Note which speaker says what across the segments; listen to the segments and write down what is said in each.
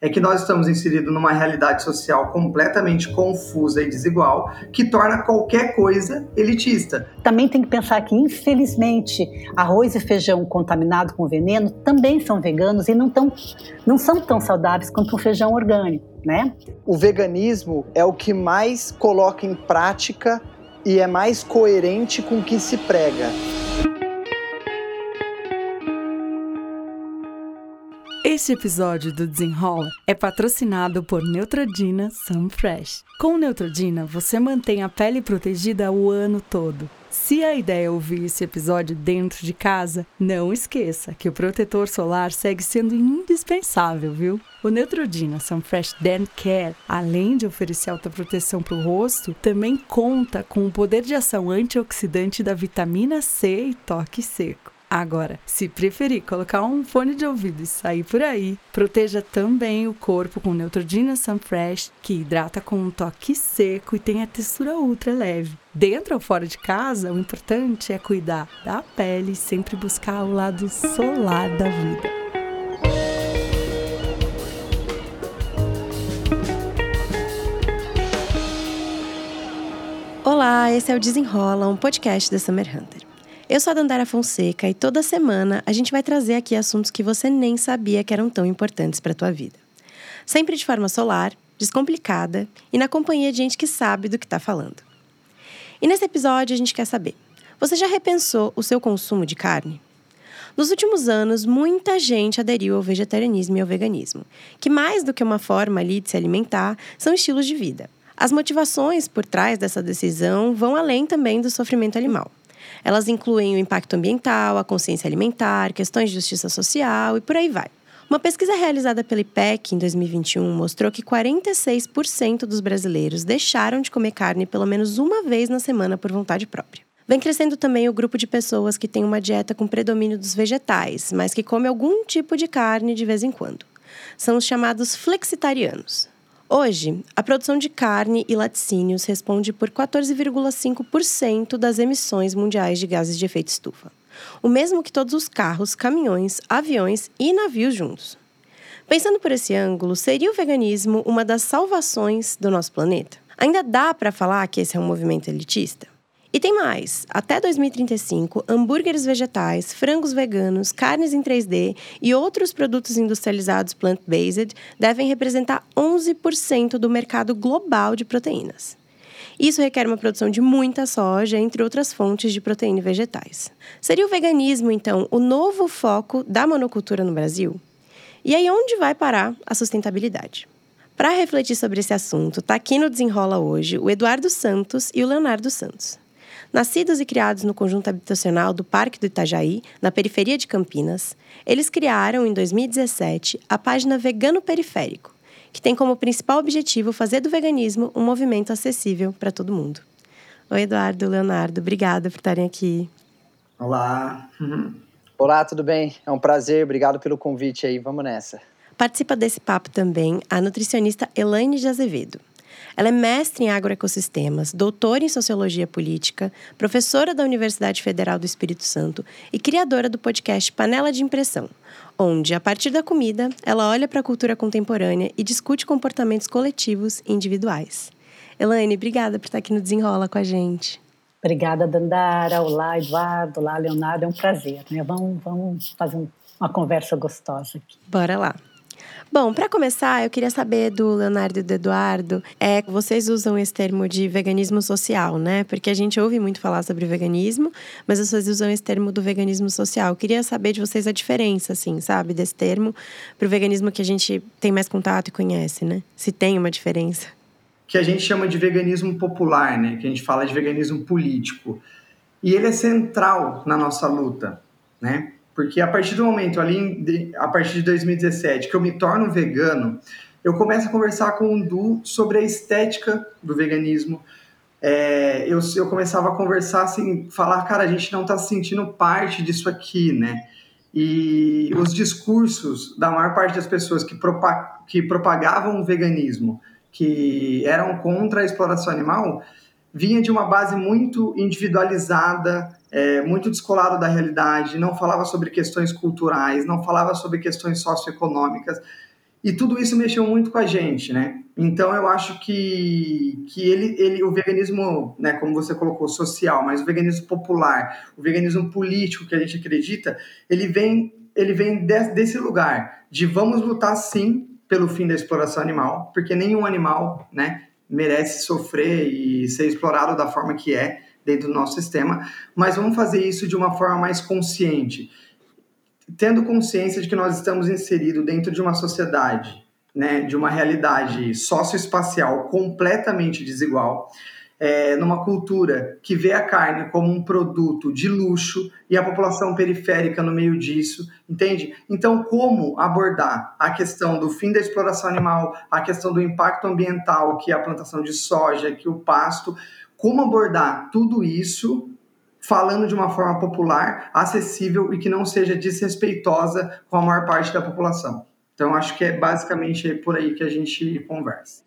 Speaker 1: é que nós estamos inseridos numa realidade social completamente confusa e desigual, que torna qualquer coisa elitista.
Speaker 2: Também tem que pensar que, infelizmente, arroz e feijão contaminado com veneno também são veganos e não, tão, não são tão saudáveis quanto o feijão orgânico, né?
Speaker 3: O veganismo é o que mais coloca em prática e é mais coerente com o que se prega.
Speaker 4: Este episódio do Desenrola é patrocinado por Neutrodina Sunfresh. Com Neutrodina, você mantém a pele protegida o ano todo. Se a ideia é ouvir esse episódio dentro de casa, não esqueça que o protetor solar segue sendo indispensável, viu? O Neutrodina Sunfresh Dan Care, além de oferecer alta proteção para o rosto, também conta com o poder de ação antioxidante da vitamina C e toque seco. Agora, se preferir colocar um fone de ouvido e sair por aí, proteja também o corpo com Neutrogena Sunfresh, que hidrata com um toque seco e tem a textura ultra leve. Dentro ou fora de casa, o importante é cuidar da pele e sempre buscar o lado solar da vida.
Speaker 5: Olá, esse é o Desenrola, um podcast da Summer Hunter. Eu sou a Dandara Fonseca e toda semana a gente vai trazer aqui assuntos que você nem sabia que eram tão importantes para a tua vida. Sempre de forma solar, descomplicada e na companhia de gente que sabe do que está falando. E nesse episódio a gente quer saber: você já repensou o seu consumo de carne? Nos últimos anos, muita gente aderiu ao vegetarianismo e ao veganismo, que mais do que uma forma ali de se alimentar, são estilos de vida. As motivações por trás dessa decisão vão além também do sofrimento animal. Elas incluem o impacto ambiental, a consciência alimentar, questões de justiça social e por aí vai. Uma pesquisa realizada pela IPEC em 2021 mostrou que 46% dos brasileiros deixaram de comer carne pelo menos uma vez na semana por vontade própria. Vem crescendo também o grupo de pessoas que tem uma dieta com predomínio dos vegetais, mas que come algum tipo de carne de vez em quando. São os chamados flexitarianos. Hoje, a produção de carne e laticínios responde por 14,5% das emissões mundiais de gases de efeito estufa. O mesmo que todos os carros, caminhões, aviões e navios juntos. Pensando por esse ângulo, seria o veganismo uma das salvações do nosso planeta? Ainda dá para falar que esse é um movimento elitista? E tem mais! Até 2035, hambúrgueres vegetais, frangos veganos, carnes em 3D e outros produtos industrializados plant-based devem representar 11% do mercado global de proteínas. Isso requer uma produção de muita soja, entre outras fontes de proteína e vegetais. Seria o veganismo, então, o novo foco da monocultura no Brasil? E aí, onde vai parar a sustentabilidade? Para refletir sobre esse assunto, está aqui no Desenrola hoje o Eduardo Santos e o Leonardo Santos. Nascidos e criados no conjunto habitacional do Parque do Itajaí, na periferia de Campinas, eles criaram, em 2017, a página Vegano Periférico, que tem como principal objetivo fazer do veganismo um movimento acessível para todo mundo. Oi, Eduardo, Leonardo, obrigada por estarem aqui.
Speaker 1: Olá.
Speaker 3: Olá, tudo bem? É um prazer, obrigado pelo convite aí, vamos nessa.
Speaker 5: Participa desse papo também a nutricionista Elaine de Azevedo. Ela é mestre em agroecossistemas, doutora em sociologia política, professora da Universidade Federal do Espírito Santo e criadora do podcast Panela de Impressão, onde, a partir da comida, ela olha para a cultura contemporânea e discute comportamentos coletivos e individuais. Elaine, obrigada por estar aqui no Desenrola com a gente.
Speaker 2: Obrigada, Dandara. Olá, Eduardo. Olá, Leonardo. É um prazer. Né? Vamos, vamos fazer uma conversa gostosa aqui.
Speaker 5: Bora lá. Bom, para começar, eu queria saber do Leonardo e do Eduardo, é, vocês usam esse termo de veganismo social, né? Porque a gente ouve muito falar sobre veganismo, mas vocês usam esse termo do veganismo social. Eu queria saber de vocês a diferença, assim, sabe, desse termo para o veganismo que a gente tem mais contato e conhece, né? Se tem uma diferença.
Speaker 1: Que a gente chama de veganismo popular, né? Que a gente fala de veganismo político. E ele é central na nossa luta, né? Porque a partir do momento ali, a partir de 2017, que eu me torno vegano, eu começo a conversar com o Du sobre a estética do veganismo. É, eu, eu começava a conversar assim, falar, cara, a gente não está se sentindo parte disso aqui, né? E os discursos da maior parte das pessoas que, propa que propagavam o veganismo, que eram contra a exploração animal, vinha de uma base muito individualizada, é, muito descolado da realidade, não falava sobre questões culturais, não falava sobre questões socioeconômicas. E tudo isso mexeu muito com a gente, né? Então eu acho que, que ele, ele, o veganismo, né, como você colocou, social, mas o veganismo popular, o veganismo político que a gente acredita, ele vem, ele vem de, desse lugar de vamos lutar sim pelo fim da exploração animal, porque nenhum animal, né, merece sofrer e ser explorado da forma que é dentro do nosso sistema, mas vamos fazer isso de uma forma mais consciente tendo consciência de que nós estamos inseridos dentro de uma sociedade, né, de uma realidade socioespacial completamente desigual, é, numa cultura que vê a carne como um produto de luxo e a população periférica no meio disso, entende? Então, como abordar a questão do fim da exploração animal, a questão do impacto ambiental, que é a plantação de soja, que o pasto, como abordar tudo isso falando de uma forma popular, acessível e que não seja desrespeitosa com a maior parte da população. Então, acho que é basicamente por aí que a gente conversa.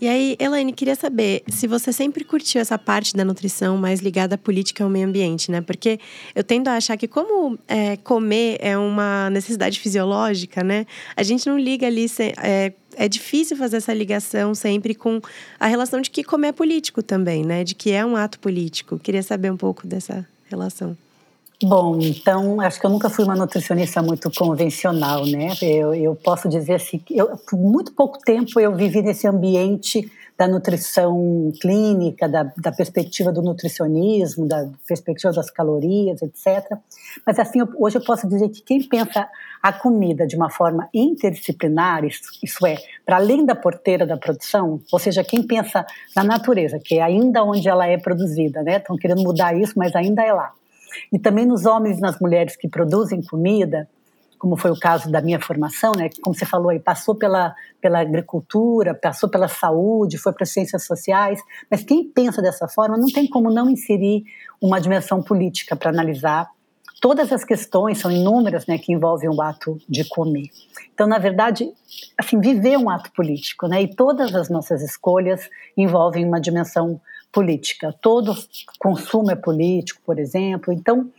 Speaker 5: E aí, Elaine, queria saber se você sempre curtiu essa parte da nutrição mais ligada à política e ao meio ambiente, né? Porque eu tendo a achar que, como é, comer é uma necessidade fisiológica, né? A gente não liga ali é, é difícil fazer essa ligação sempre com a relação de que comer é político também, né? De que é um ato político. Queria saber um pouco dessa relação.
Speaker 2: Bom, então acho que eu nunca fui uma nutricionista muito convencional, né? Eu, eu posso dizer assim, eu, por muito pouco tempo eu vivi nesse ambiente da nutrição clínica, da, da, perspectiva do nutricionismo, da perspectiva das calorias, etc. Mas assim, eu, hoje eu posso dizer que quem pensa a comida de uma forma interdisciplinar, isso, isso é, para além da porteira da produção, ou seja, quem pensa na natureza, que é ainda onde ela é produzida, né? Estão querendo mudar isso, mas ainda é lá. E também nos homens e nas mulheres que produzem comida, como foi o caso da minha formação, né? Como você falou aí, passou pela, pela agricultura, passou pela saúde, foi para as ciências sociais, mas quem pensa dessa forma não tem como não inserir uma dimensão política para analisar todas as questões, são inúmeras, né, que envolvem o ato de comer. Então, na verdade, assim, viver é um ato político, né? E todas as nossas escolhas envolvem uma dimensão política. Todo consumo é político, por exemplo. Então,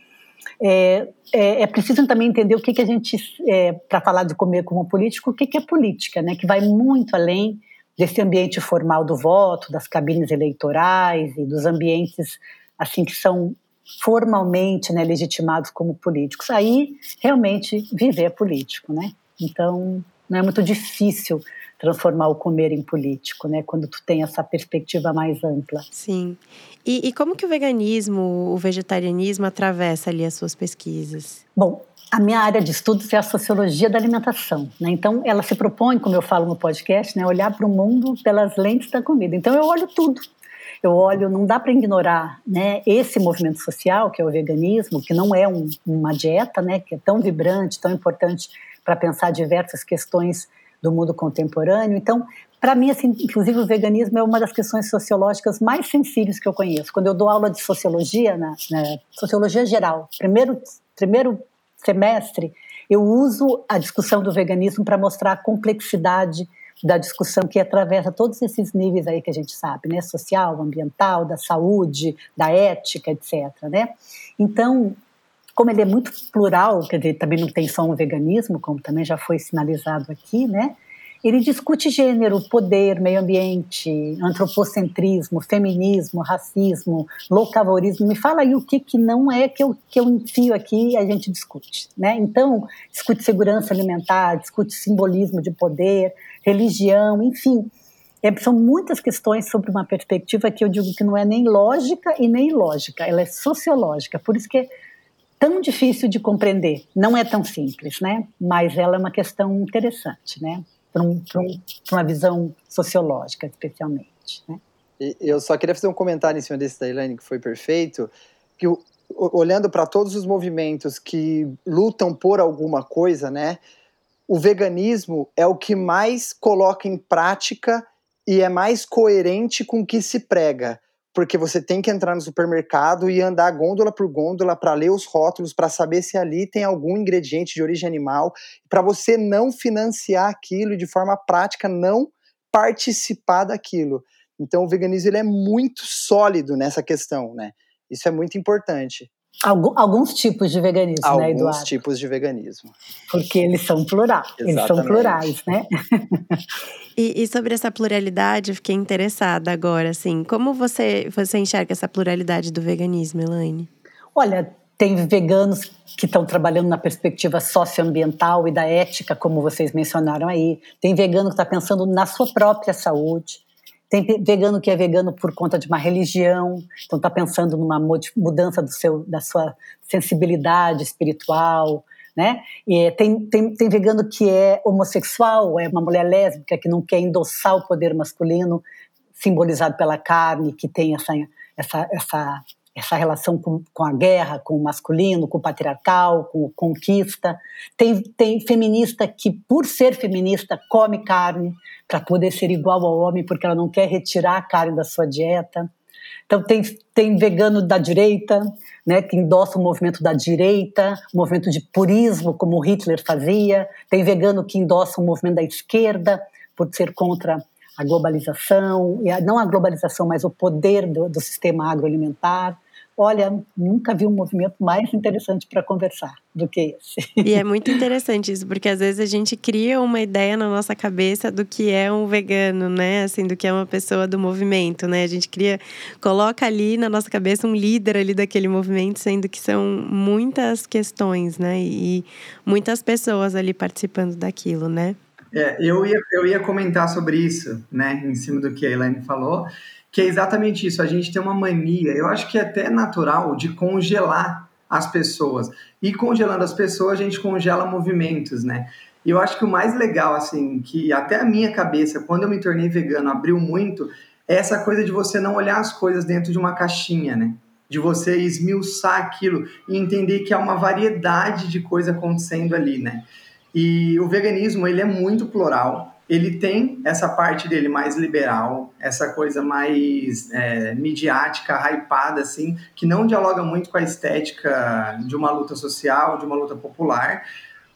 Speaker 2: é, é, é, preciso também entender o que, que a gente, é, para falar de comer como político, o que, que é política, né? que vai muito além desse ambiente formal do voto, das cabines eleitorais e dos ambientes assim que são formalmente né, legitimados como políticos. Aí, realmente, viver é político, né? Então, não é muito difícil transformar o comer em político, né? Quando tu tem essa perspectiva mais ampla.
Speaker 5: Sim. E, e como que o veganismo, o vegetarianismo atravessa ali as suas pesquisas?
Speaker 2: Bom, a minha área de estudos é a sociologia da alimentação, né? Então, ela se propõe, como eu falo no podcast, né, olhar para o mundo pelas lentes da comida. Então, eu olho tudo. Eu olho, não dá para ignorar, né, esse movimento social que é o veganismo, que não é um, uma dieta, né, que é tão vibrante, tão importante para pensar diversas questões do mundo contemporâneo. Então, para mim, assim, inclusive o veganismo é uma das questões sociológicas mais sensíveis que eu conheço. Quando eu dou aula de sociologia, na, na sociologia geral, primeiro, primeiro semestre, eu uso a discussão do veganismo para mostrar a complexidade da discussão que atravessa todos esses níveis aí que a gente sabe, né, social, ambiental, da saúde, da ética, etc, né? Então, como ele é muito plural, quer dizer, também não tem só um veganismo, como também já foi sinalizado aqui, né? Ele discute gênero, poder, meio ambiente, antropocentrismo, feminismo, racismo, locavorismo. Me fala aí o que, que não é que eu, que eu enfio aqui e a gente discute. Né? Então, discute segurança alimentar, discute simbolismo de poder, religião, enfim. É, são muitas questões sobre uma perspectiva que eu digo que não é nem lógica e nem ilógica, ela é sociológica. Por isso que tão difícil de compreender. Não é tão simples, né? Mas ela é uma questão interessante, né? Para um, um, uma visão sociológica, especialmente, né?
Speaker 3: Eu só queria fazer um comentário em cima desse da Elaine, que foi perfeito, que olhando para todos os movimentos que lutam por alguma coisa, né? O veganismo é o que mais coloca em prática e é mais coerente com o que se prega porque você tem que entrar no supermercado e andar gôndola por gôndola para ler os rótulos, para saber se ali tem algum ingrediente de origem animal, para você não financiar aquilo e de forma prática não participar daquilo. Então o veganismo ele é muito sólido nessa questão, né? Isso é muito importante.
Speaker 2: Alguns tipos de veganismo,
Speaker 3: alguns
Speaker 2: né, Eduardo?
Speaker 3: Alguns tipos de veganismo.
Speaker 2: Porque eles são plurais, eles são plurais, né?
Speaker 5: e, e, sobre essa pluralidade, eu fiquei interessada agora, assim, como você, você enxerga essa pluralidade do veganismo, Elaine?
Speaker 2: Olha, tem veganos que estão trabalhando na perspectiva socioambiental e da ética, como vocês mencionaram aí. Tem vegano que está pensando na sua própria saúde. Tem vegano que é vegano por conta de uma religião, então está pensando numa mudança do seu, da sua sensibilidade espiritual, né? E tem, tem, tem vegano que é homossexual, é uma mulher lésbica que não quer endossar o poder masculino simbolizado pela carne, que tem essa, essa, essa essa relação com, com a guerra, com o masculino, com o patriarcal, com conquista. Tem, tem feminista que, por ser feminista, come carne para poder ser igual ao homem, porque ela não quer retirar a carne da sua dieta. Então, tem, tem vegano da direita, né, que endossa o movimento da direita, o movimento de purismo, como Hitler fazia. Tem vegano que endossa o movimento da esquerda, por ser contra a globalização, não a globalização, mas o poder do, do sistema agroalimentar. Olha, nunca vi um movimento mais interessante para conversar do que esse.
Speaker 5: E é muito interessante isso, porque às vezes a gente cria uma ideia na nossa cabeça do que é um vegano, né? Assim, do que é uma pessoa do movimento, né? A gente cria, coloca ali na nossa cabeça um líder ali daquele movimento, sendo que são muitas questões, né? E muitas pessoas ali participando daquilo, né?
Speaker 1: É, eu ia, eu ia comentar sobre isso, né? Em cima do que a Elaine falou que é exatamente isso. A gente tem uma mania, eu acho que é até natural, de congelar as pessoas. E congelando as pessoas, a gente congela movimentos, né? E eu acho que o mais legal, assim, que até a minha cabeça, quando eu me tornei vegano, abriu muito, é essa coisa de você não olhar as coisas dentro de uma caixinha, né? De você esmiuçar aquilo e entender que há uma variedade de coisa acontecendo ali, né? E o veganismo, ele é muito plural ele tem essa parte dele mais liberal, essa coisa mais é, midiática, hypada, assim, que não dialoga muito com a estética de uma luta social, de uma luta popular,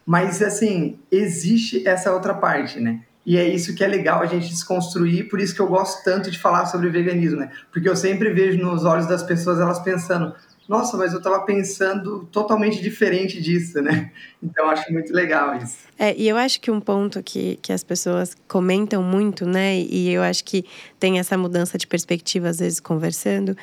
Speaker 1: mas, assim, existe essa outra parte, né? E é isso que é legal a gente desconstruir, por isso que eu gosto tanto de falar sobre veganismo, né? Porque eu sempre vejo nos olhos das pessoas elas pensando, nossa, mas eu estava pensando totalmente diferente disso, né? Então acho muito legal isso.
Speaker 5: É, e eu acho que um ponto que, que as pessoas comentam muito, né? E eu acho que tem essa mudança de perspectiva, às vezes, conversando,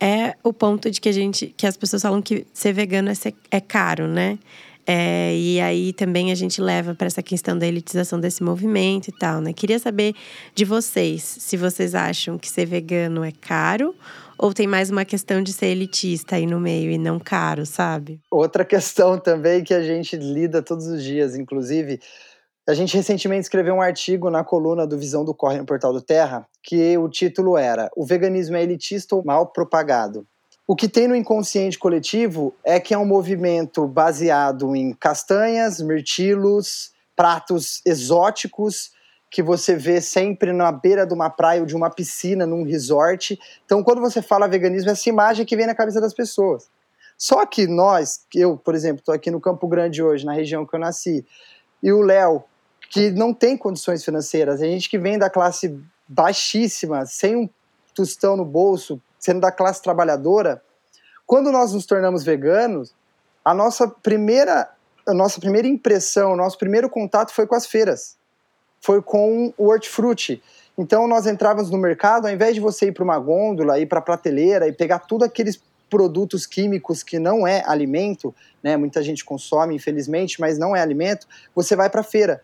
Speaker 5: é o ponto de que a gente, que as pessoas falam que ser vegano é, ser, é caro, né? É, e aí também a gente leva para essa questão da elitização desse movimento e tal, né? Queria saber de vocês se vocês acham que ser vegano é caro ou tem mais uma questão de ser elitista aí no meio e não caro, sabe?
Speaker 3: Outra questão também que a gente lida todos os dias, inclusive, a gente recentemente escreveu um artigo na coluna do Visão do Corre no Portal do Terra, que o título era O veganismo é elitista ou mal propagado? O que tem no inconsciente coletivo é que é um movimento baseado em castanhas, mirtilos, pratos exóticos que você vê sempre na beira de uma praia ou de uma piscina, num resort. Então, quando você fala veganismo, é essa imagem que vem na cabeça das pessoas. Só que nós, eu, por exemplo, estou aqui no Campo Grande hoje, na região que eu nasci, e o Léo, que não tem condições financeiras, a gente que vem da classe baixíssima, sem um tostão no bolso, sendo da classe trabalhadora, quando nós nos tornamos veganos, a nossa primeira, a nossa primeira impressão, o nosso primeiro contato foi com as feiras foi com o hortifruti. Então nós entrávamos no mercado, ao invés de você ir para uma gôndola, ir para a prateleira e pegar tudo aqueles produtos químicos que não é alimento, né? Muita gente consome, infelizmente, mas não é alimento. Você vai para a feira.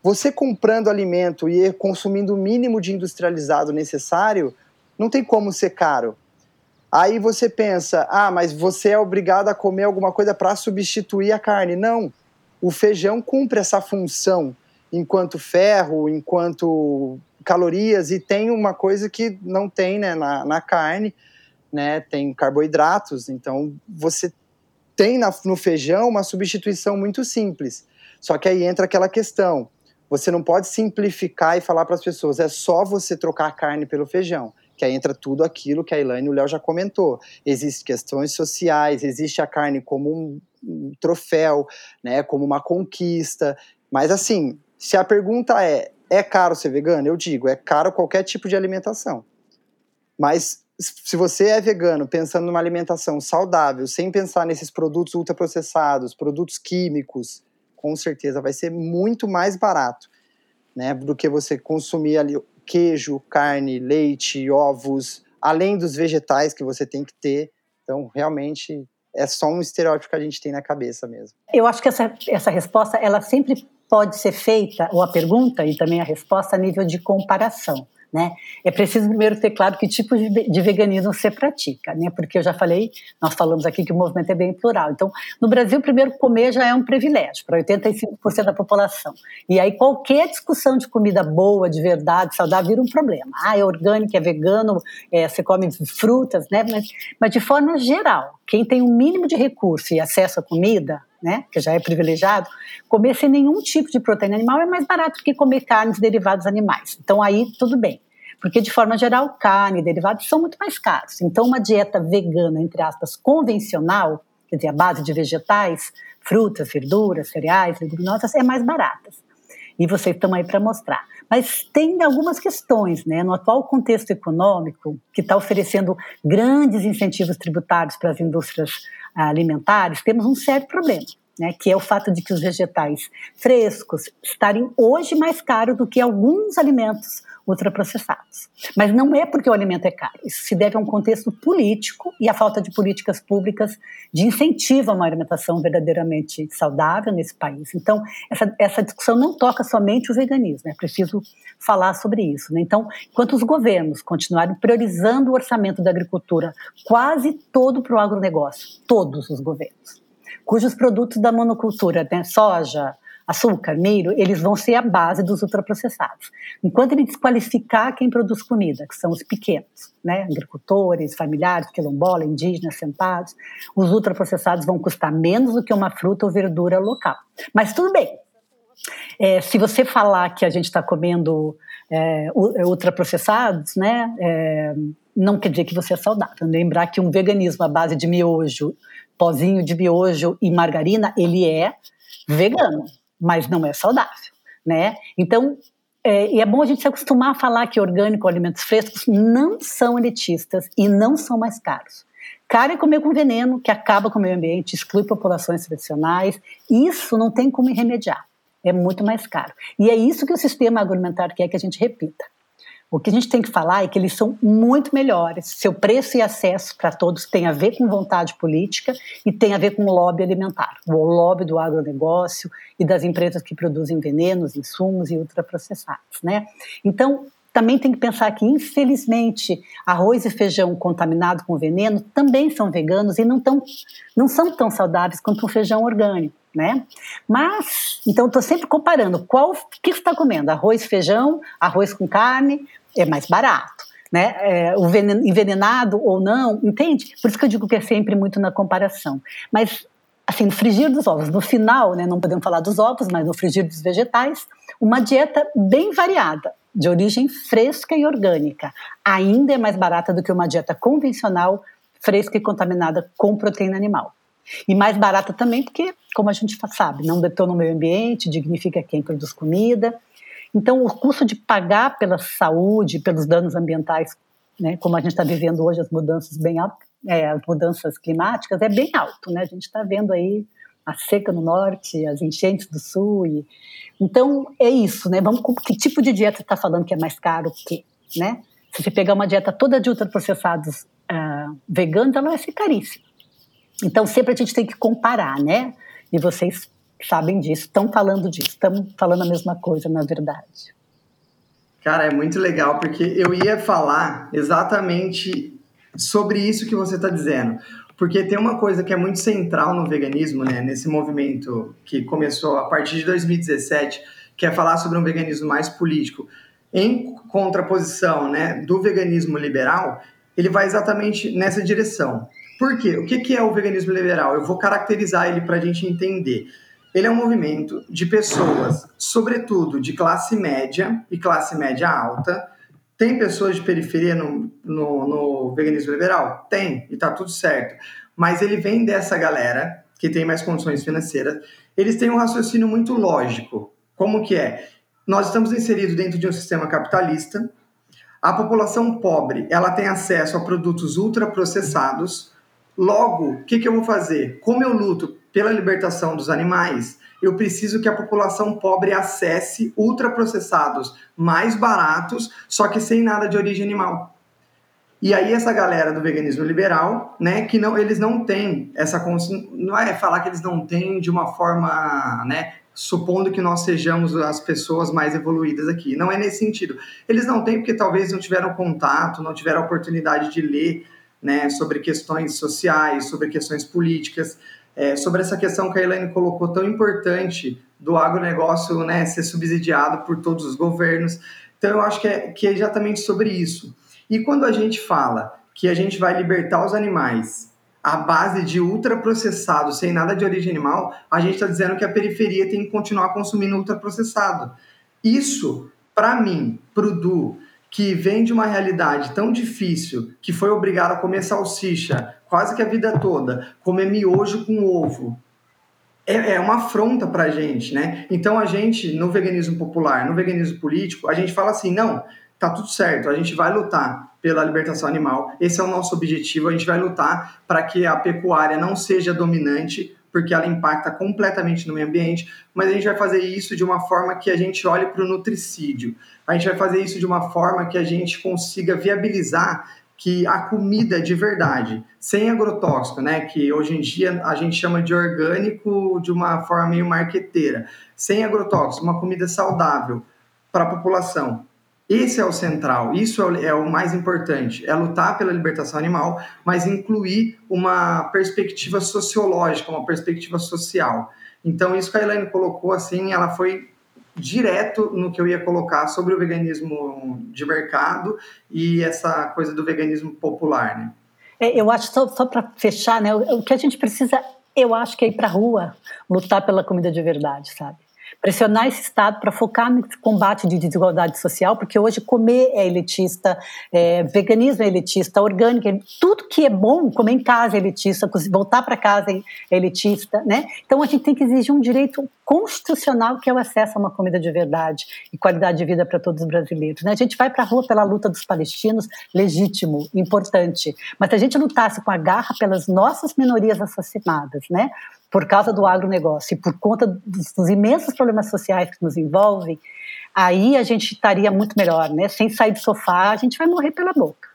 Speaker 3: Você comprando alimento e consumindo o mínimo de industrializado necessário, não tem como ser caro. Aí você pensa, ah, mas você é obrigado a comer alguma coisa para substituir a carne. Não. O feijão cumpre essa função enquanto ferro, enquanto calorias, e tem uma coisa que não tem né, na, na carne, né, tem carboidratos, então você tem na, no feijão uma substituição muito simples. Só que aí entra aquela questão, você não pode simplificar e falar para as pessoas, é só você trocar a carne pelo feijão que aí entra tudo aquilo que a Elaine e o Léo já comentou. Existem questões sociais, existe a carne como um, um troféu, né, como uma conquista, mas assim, se a pergunta é: é caro ser vegano? Eu digo: é caro qualquer tipo de alimentação. Mas se você é vegano pensando numa alimentação saudável, sem pensar nesses produtos ultraprocessados, produtos químicos, com certeza vai ser muito mais barato, né, do que você consumir ali queijo, carne, leite, ovos, além dos vegetais que você tem que ter. Então, realmente é só um estereótipo que a gente tem na cabeça mesmo.
Speaker 2: Eu acho que essa, essa resposta ela sempre pode ser feita, ou a pergunta e também a resposta, a nível de comparação. Né? É preciso primeiro ter claro que tipo de veganismo você pratica, né? Porque eu já falei, nós falamos aqui que o movimento é bem plural. Então, no Brasil, primeiro comer já é um privilégio para 85% da população. E aí qualquer discussão de comida boa, de verdade, saudável, vira um problema. Ah, é orgânico, é vegano, é, você come frutas, né? Mas, mas de forma geral, quem tem o um mínimo de recurso e acesso à comida, né, que já é privilegiado, comer sem nenhum tipo de proteína animal é mais barato do que comer carnes derivados animais. Então aí tudo bem. Porque de forma geral, carne e derivados são muito mais caros. Então uma dieta vegana, entre aspas, convencional, quer dizer, a base de vegetais, frutas, verduras, cereais, leguminosas, é mais barata. E vocês estão aí para mostrar. Mas tem algumas questões, né? No atual contexto econômico, que está oferecendo grandes incentivos tributários para as indústrias alimentares, temos um sério problema. Né, que é o fato de que os vegetais frescos estarem hoje mais caros do que alguns alimentos ultraprocessados. Mas não é porque o alimento é caro, isso se deve a um contexto político e à falta de políticas públicas de incentivo a uma alimentação verdadeiramente saudável nesse país. Então, essa, essa discussão não toca somente o veganismo, é preciso falar sobre isso. Né? Então, enquanto os governos continuarem priorizando o orçamento da agricultura quase todo para o agronegócio, todos os governos, cujos produtos da monocultura, né, soja, açúcar, milho, eles vão ser a base dos ultraprocessados. Enquanto ele desqualificar quem produz comida, que são os pequenos, né, agricultores, familiares, quilombola, indígenas, sentados, os ultraprocessados vão custar menos do que uma fruta ou verdura local. Mas tudo bem. É, se você falar que a gente está comendo é, é, ultraprocessados, né, é, não quer dizer que você é saudável. Lembrar que um veganismo à base de miojo, pozinho de miojo e margarina, ele é vegano mas não é saudável, né? Então, é, e é bom a gente se acostumar a falar que orgânico, alimentos frescos, não são elitistas e não são mais caros. Caro é comer com veneno, que acaba com o meio ambiente, exclui populações tradicionais. Isso não tem como remediar. É muito mais caro. E é isso que o sistema agroalimentar quer que a gente repita. O que a gente tem que falar é que eles são muito melhores. Seu preço e acesso para todos tem a ver com vontade política e tem a ver com o lobby alimentar, o lobby do agronegócio e das empresas que produzem venenos, insumos e ultraprocessados, né? Então, também tem que pensar que, infelizmente, arroz e feijão contaminado com veneno também são veganos e não, tão, não são tão saudáveis quanto o feijão orgânico, né? Mas, então, estou sempre comparando qual que está comendo, arroz, feijão, arroz com carne, é mais barato. Né, é, o envenenado ou não, entende? Por isso que eu digo que é sempre muito na comparação. Mas, assim, no frigir dos ovos, no final, né, não podemos falar dos ovos, mas no frigir dos vegetais, uma dieta bem variada, de origem fresca e orgânica, ainda é mais barata do que uma dieta convencional, fresca e contaminada com proteína animal. E mais barata também porque, como a gente sabe, não detona o meio ambiente, dignifica quem produz comida, então, o custo de pagar pela saúde, pelos danos ambientais, né, como a gente está vivendo hoje, as mudanças bem é, as mudanças climáticas, é bem alto. Né? A gente está vendo aí a seca no norte, as enchentes do sul. E... Então, é isso. Né? Vamos, que tipo de dieta está falando que é mais caro que? Né? Se você pegar uma dieta toda de ultraprocessados uh, veganos, ela vai ser caríssima. Então, sempre a gente tem que comparar, né? E vocês sabem disso, estão falando disso, estão falando a mesma coisa, na verdade.
Speaker 1: Cara, é muito legal, porque eu ia falar exatamente sobre isso que você está dizendo. Porque tem uma coisa que é muito central no veganismo, né, nesse movimento que começou a partir de 2017, que é falar sobre um veganismo mais político. Em contraposição né, do veganismo liberal, ele vai exatamente nessa direção. Por quê? O que é o veganismo liberal? Eu vou caracterizar ele para a gente entender. Ele é um movimento de pessoas, sobretudo de classe média e classe média alta. Tem pessoas de periferia no, no, no veganismo liberal? Tem, e tá tudo certo. Mas ele vem dessa galera que tem mais condições financeiras. Eles têm um raciocínio muito lógico. Como que é? Nós estamos inseridos dentro de um sistema capitalista. A população pobre, ela tem acesso a produtos ultraprocessados. Logo, o que, que eu vou fazer? Como eu luto pela libertação dos animais, eu preciso que a população pobre acesse ultraprocessados mais baratos, só que sem nada de origem animal. E aí essa galera do veganismo liberal, né, que não, eles não têm essa não é falar que eles não têm de uma forma, né, supondo que nós sejamos as pessoas mais evoluídas aqui. Não é nesse sentido. Eles não têm porque talvez não tiveram contato, não tiveram oportunidade de ler, né, sobre questões sociais, sobre questões políticas, é, sobre essa questão que a Elaine colocou tão importante do agronegócio, né, ser subsidiado por todos os governos. Então eu acho que é, que é exatamente sobre isso. E quando a gente fala que a gente vai libertar os animais à base de ultraprocessado, sem nada de origem animal, a gente está dizendo que a periferia tem que continuar consumindo ultraprocessado. Isso, para mim, para o Du, que vem de uma realidade tão difícil, que foi obrigado a comer salsicha quase que a vida toda, comer miojo com ovo, é, é uma afronta para a gente, né? Então a gente, no veganismo popular, no veganismo político, a gente fala assim, não, tá tudo certo, a gente vai lutar pela libertação animal, esse é o nosso objetivo, a gente vai lutar para que a pecuária não seja dominante, porque ela impacta completamente no meio ambiente, mas a gente vai fazer isso de uma forma que a gente olhe para o nutricídio, a gente vai fazer isso de uma forma que a gente consiga viabilizar que a comida de verdade, sem agrotóxico, né, que hoje em dia a gente chama de orgânico de uma forma meio marqueteira, sem agrotóxico, uma comida saudável para a população, esse é o central, isso é o, mais importante, é lutar pela libertação animal, mas incluir uma perspectiva sociológica, uma perspectiva social. Então, isso que a Elaine colocou, assim, ela foi direto no que eu ia colocar sobre o veganismo de mercado e essa coisa do veganismo popular, né?
Speaker 2: É, eu acho, só, só para fechar, né, o, o que a gente precisa, eu acho que é ir para a rua, lutar pela comida de verdade, sabe? pressionar esse Estado para focar no combate de desigualdade social, porque hoje comer é elitista, é, veganismo é elitista, orgânico, é, tudo que é bom, comer em casa é elitista, voltar para casa é elitista, né? Então a gente tem que exigir um direito constitucional que é o acesso a uma comida de verdade e qualidade de vida para todos os brasileiros. Né? A gente vai para a rua pela luta dos palestinos, legítimo, importante, mas se a gente lutasse com a garra pelas nossas minorias assassinadas, né? por causa do agronegócio e por conta dos, dos imensos problemas sociais que nos envolvem, aí a gente estaria muito melhor, né? Sem sair do sofá, a gente vai morrer pela boca.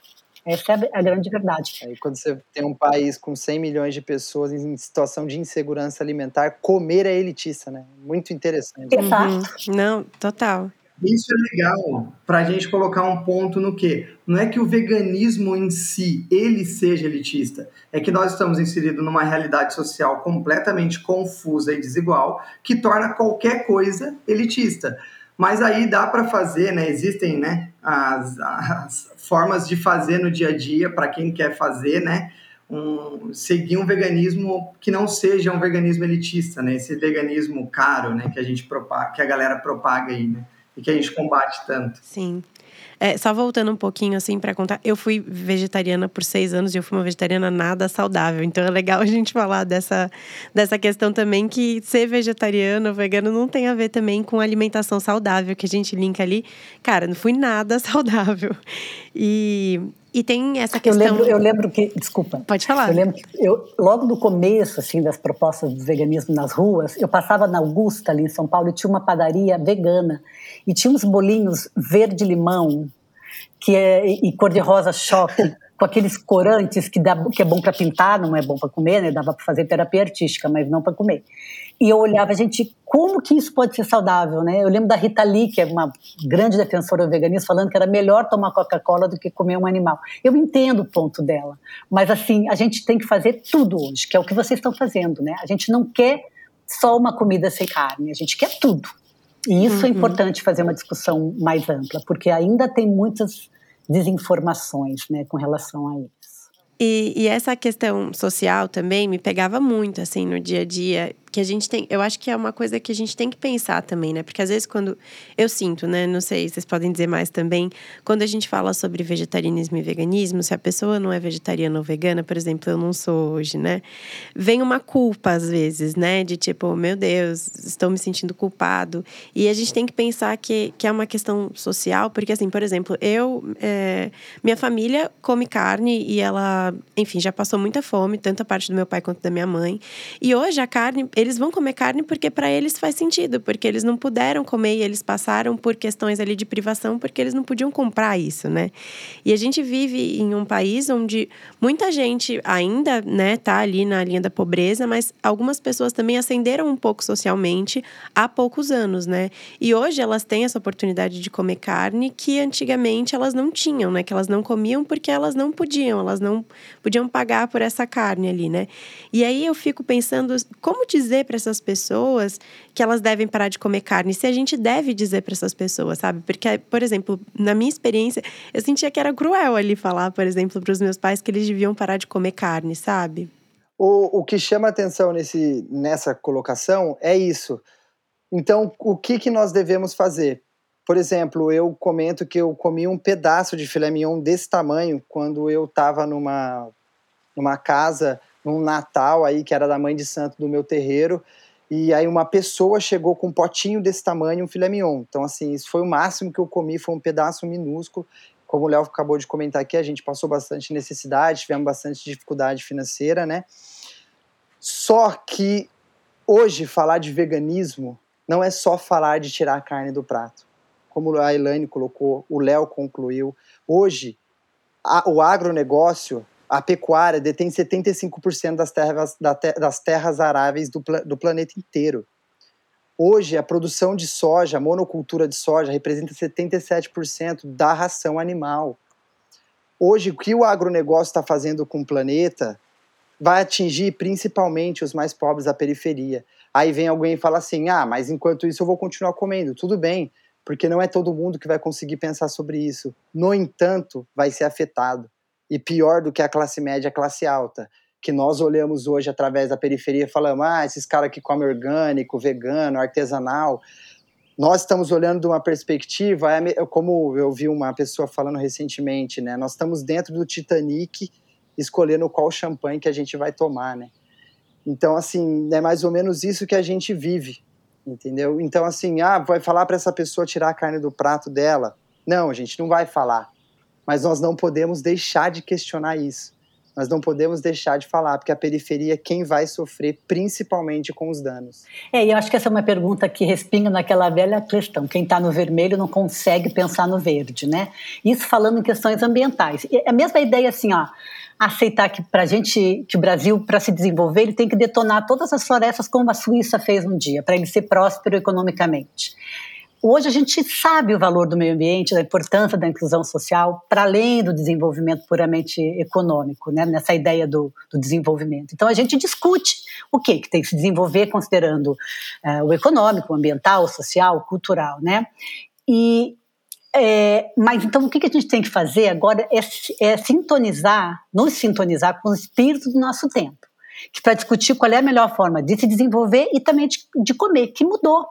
Speaker 2: Essa é a grande verdade.
Speaker 3: Aí quando você tem um país com 100 milhões de pessoas em situação de insegurança alimentar, comer é elitista, né? Muito interessante.
Speaker 2: Exato.
Speaker 5: Uhum. Não, total.
Speaker 1: Isso é legal para a gente colocar um ponto no que não é que o veganismo em si ele seja elitista, é que nós estamos inseridos numa realidade social completamente confusa e desigual que torna qualquer coisa elitista. Mas aí dá para fazer, né? Existem, né? As, as formas de fazer no dia a dia para quem quer fazer, né? Um, seguir um veganismo que não seja um veganismo elitista, né? Esse veganismo caro, né? Que a gente propaga, que a galera propaga aí, né? e que a gente combate tanto.
Speaker 5: Sim. É, só voltando um pouquinho assim para contar, eu fui vegetariana por seis anos e eu fui uma vegetariana nada saudável. Então é legal a gente falar dessa, dessa questão também que ser vegetariano, vegano não tem a ver também com alimentação saudável que a gente linka ali. Cara, não fui nada saudável. E, e tem essa questão.
Speaker 2: Eu lembro, eu lembro que, desculpa.
Speaker 5: Pode falar.
Speaker 2: Eu lembro que eu, logo no começo assim das propostas do veganismo nas ruas, eu passava na Augusta ali em São Paulo e tinha uma padaria vegana e tinha uns bolinhos verde limão que é e cor de rosa choque com aqueles corantes que, dá, que é bom para pintar, não é bom para comer, né? Dava para fazer terapia artística, mas não para comer. E eu olhava, gente, como que isso pode ser saudável, né? Eu lembro da Rita Lee, que é uma grande defensora do veganismo, falando que era melhor tomar Coca-Cola do que comer um animal. Eu entendo o ponto dela, mas assim, a gente tem que fazer tudo hoje, que é o que vocês estão fazendo, né? A gente não quer só uma comida sem carne, a gente quer tudo. E isso é uhum. é importante fazer uma discussão mais ampla, porque ainda tem muitas desinformações né, com relação a isso.
Speaker 5: E, e, essa questão social também me pegava muito, assim, no dia a dia, que a gente tem, eu acho que é uma coisa que a gente tem que pensar também, né? Porque às vezes quando eu sinto, né, não sei, vocês podem dizer mais também, quando a gente fala sobre vegetarianismo e veganismo, se a pessoa não é vegetariana ou vegana, por exemplo, eu não sou hoje, né? Vem uma culpa às vezes, né, de tipo, meu Deus, estou me sentindo culpado. E a gente tem que pensar que, que é uma questão social, porque assim, por exemplo, eu, é, minha família come carne e ela, enfim, já passou muita fome, tanto a parte do meu pai quanto da minha mãe. E hoje a carne, eles vão comer carne porque para eles faz sentido, porque eles não puderam comer e eles passaram por questões ali de privação porque eles não podiam comprar isso, né? E a gente vive em um país onde muita gente ainda, né, tá ali na linha da pobreza, mas algumas pessoas também ascenderam um pouco socialmente há poucos anos, né? E hoje elas têm essa oportunidade de comer carne que antigamente elas não tinham, né? Que elas não comiam porque elas não podiam, elas não podiam pagar por essa carne ali, né? E aí eu fico pensando como dizer para essas pessoas que elas devem parar de comer carne, se a gente deve dizer para essas pessoas, sabe? Porque, por exemplo, na minha experiência, eu sentia que era cruel ali falar, por exemplo, para os meus pais que eles deviam parar de comer carne, sabe?
Speaker 3: O, o que chama atenção nesse, nessa colocação é isso. Então, o que, que nós devemos fazer? Por exemplo, eu comento que eu comi um pedaço de filé mignon desse tamanho quando eu estava numa, numa casa, num Natal aí, que era da mãe de santo do meu terreiro, e aí uma pessoa chegou com um potinho desse tamanho, um filé mignon. Então, assim, isso foi o máximo que eu comi, foi um pedaço minúsculo. Como o Léo acabou de comentar aqui, a gente passou bastante necessidade, tivemos bastante dificuldade financeira, né? Só que hoje falar de veganismo não é só falar de tirar a carne do prato como a Elaine colocou, o Léo concluiu, hoje a, o agronegócio, a pecuária, detém 75% das terras, das terras aráveis do, do planeta inteiro. Hoje, a produção de soja, a monocultura de soja, representa 77% da ração animal. Hoje, o que o agronegócio está fazendo com o planeta vai atingir principalmente os mais pobres da periferia. Aí vem alguém e fala assim: ah, mas enquanto isso eu vou continuar comendo. Tudo bem, porque não é todo mundo que vai conseguir pensar sobre isso. No entanto, vai ser afetado. E pior do que a classe média, a classe alta, que nós olhamos hoje através da periferia e falamos: ah, esses caras que comem orgânico, vegano, artesanal. Nós estamos olhando de uma perspectiva, é como eu vi uma pessoa falando recentemente, né? Nós estamos dentro do Titanic escolhendo qual champanhe que a gente vai tomar, né? Então, assim, é mais ou menos isso que a gente vive entendeu? Então, assim, ah, vai falar para essa pessoa tirar a carne do prato dela? Não, a gente não vai falar. Mas nós não podemos deixar de questionar isso. Nós não podemos deixar de falar, porque a periferia é quem vai sofrer principalmente com os danos.
Speaker 2: É, e eu acho que essa é uma pergunta que respinga naquela velha questão. Quem está no vermelho não consegue pensar no verde, né? Isso falando em questões ambientais. É a mesma ideia assim, ó aceitar que para gente, que o Brasil, para se desenvolver, ele tem que detonar todas as florestas como a Suíça fez um dia, para ele ser próspero economicamente. Hoje a gente sabe o valor do meio ambiente, da importância da inclusão social, para além do desenvolvimento puramente econômico, né, nessa ideia do, do desenvolvimento. Então a gente discute o que, que tem que se desenvolver considerando uh, o econômico, o ambiental, o social, o cultural, né? E é, mas então o que, a gente tem que fazer agora é, é sintonizar, nos sintonizar com o espírito do nosso tempo, que para discutir qual é a melhor forma de se desenvolver e também de, de comer, que mudou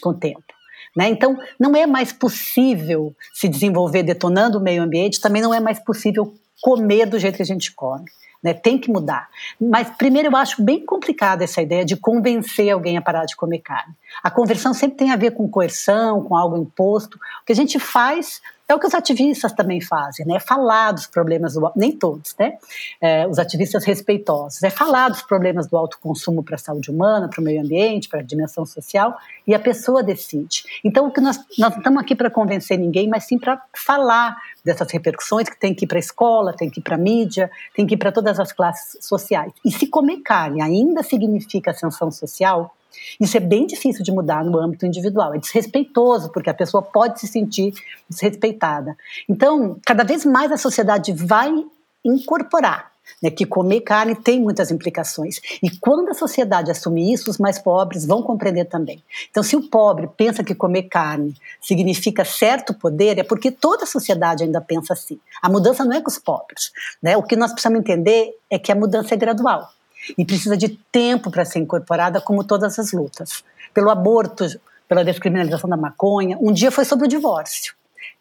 Speaker 2: com o tempo. Né? Então, não é mais possível se desenvolver detonando o meio ambiente, também não é mais possível comer do jeito que a gente come. Né? Tem que mudar. Mas, primeiro, eu acho bem complicada essa ideia de convencer alguém a parar de comer carne. A conversão sempre tem a ver com coerção, com algo imposto. O que a gente faz é o que os ativistas também fazem, né? Falar dos problemas do nem todos, né? É, os ativistas respeitosos, é falar dos problemas do alto consumo para a saúde humana, para o meio ambiente, para a dimensão social, e a pessoa decide. Então, o que nós, nós não estamos aqui para convencer ninguém, mas sim para falar dessas repercussões que tem que ir para a escola, tem que ir para a mídia, tem que ir para todas as classes sociais. E se comer carne ainda significa ascensão social, isso é bem difícil de mudar no âmbito individual, é desrespeitoso, porque a pessoa pode se sentir desrespeitada. Então, cada vez mais a sociedade vai incorporar né, que comer carne tem muitas implicações. E quando a sociedade assumir isso, os mais pobres vão compreender também. Então, se o pobre pensa que comer carne significa certo poder, é porque toda a sociedade ainda pensa assim. A mudança não é com os pobres. Né? O que nós precisamos entender é que a mudança é gradual. E precisa de tempo para ser incorporada, como todas as lutas. Pelo aborto, pela descriminalização da maconha, um dia foi sobre o divórcio.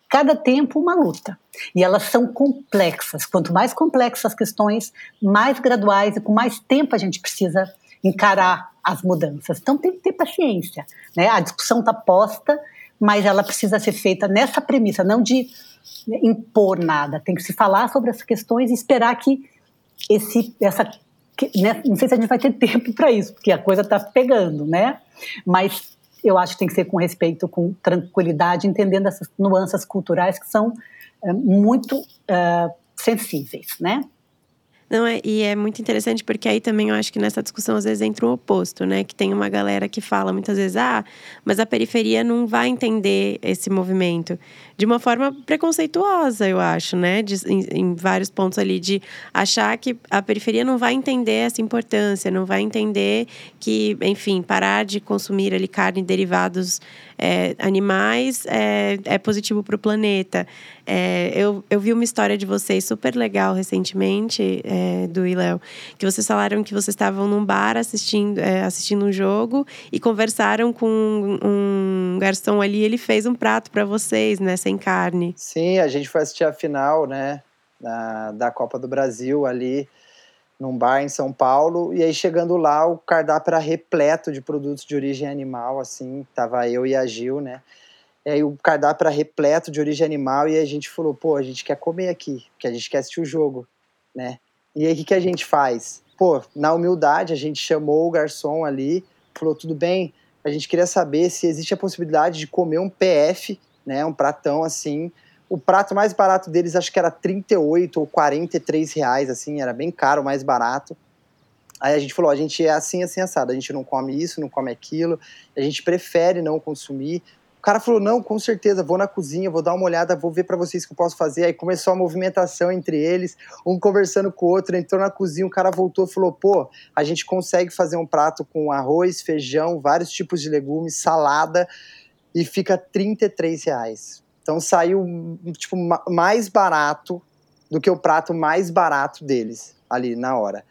Speaker 2: Cada tempo uma luta. E elas são complexas. Quanto mais complexas as questões, mais graduais e com mais tempo a gente precisa encarar as mudanças. Então tem que ter paciência. Né? A discussão está posta, mas ela precisa ser feita nessa premissa, não de impor nada. Tem que se falar sobre essas questões e esperar que esse, essa, né? não sei se a gente vai ter tempo para isso, porque a coisa está pegando, né? Mas eu acho que tem que ser com respeito, com tranquilidade, entendendo essas nuances culturais que são é, muito é, sensíveis, né?
Speaker 5: Não, é, e é muito interessante porque aí também eu acho que nessa discussão às vezes entra o oposto, né? Que tem uma galera que fala muitas vezes, ah, mas a periferia não vai entender esse movimento. De uma forma preconceituosa, eu acho, né? De, em, em, vários pontos ali, de achar que a periferia não vai entender essa importância, não vai entender que, enfim, parar de consumir ali carne e derivados é, animais é, é positivo para o planeta. É, eu, eu vi uma história de vocês super legal recentemente, é, do Iléo, que vocês falaram que vocês estavam num bar assistindo, é, assistindo um jogo e conversaram com um, garçom ali, ele fez um prato para vocês, né, sem carne.
Speaker 3: Sim, a gente foi assistir a final, né, da, da Copa do Brasil ali num bar em São Paulo, e aí chegando lá, o cardápio era repleto de produtos de origem animal, assim, tava eu e a Gil, né? E aí o cardápio era repleto de origem animal, e a gente falou, pô, a gente quer comer aqui, porque a gente quer assistir o jogo, né? E aí o que, que a gente faz? Pô, na humildade, a gente chamou o garçom ali, falou, tudo bem, a gente queria saber se existe a possibilidade de comer um PF, né, um pratão assim, o prato mais barato deles acho que era 38 ou 43 reais, assim, era bem caro, mais barato. Aí a gente falou, a gente é assim, assim, assado, a gente não come isso, não come aquilo, a gente prefere não consumir. O cara falou, não, com certeza, vou na cozinha, vou dar uma olhada, vou ver para vocês o que eu posso fazer. Aí começou a movimentação entre eles, um conversando com o outro, entrou na cozinha, o cara voltou e falou, pô, a gente consegue fazer um prato com arroz, feijão, vários tipos de legumes, salada, e fica 33 reais. Então saiu tipo mais barato do que o prato mais barato deles ali na hora.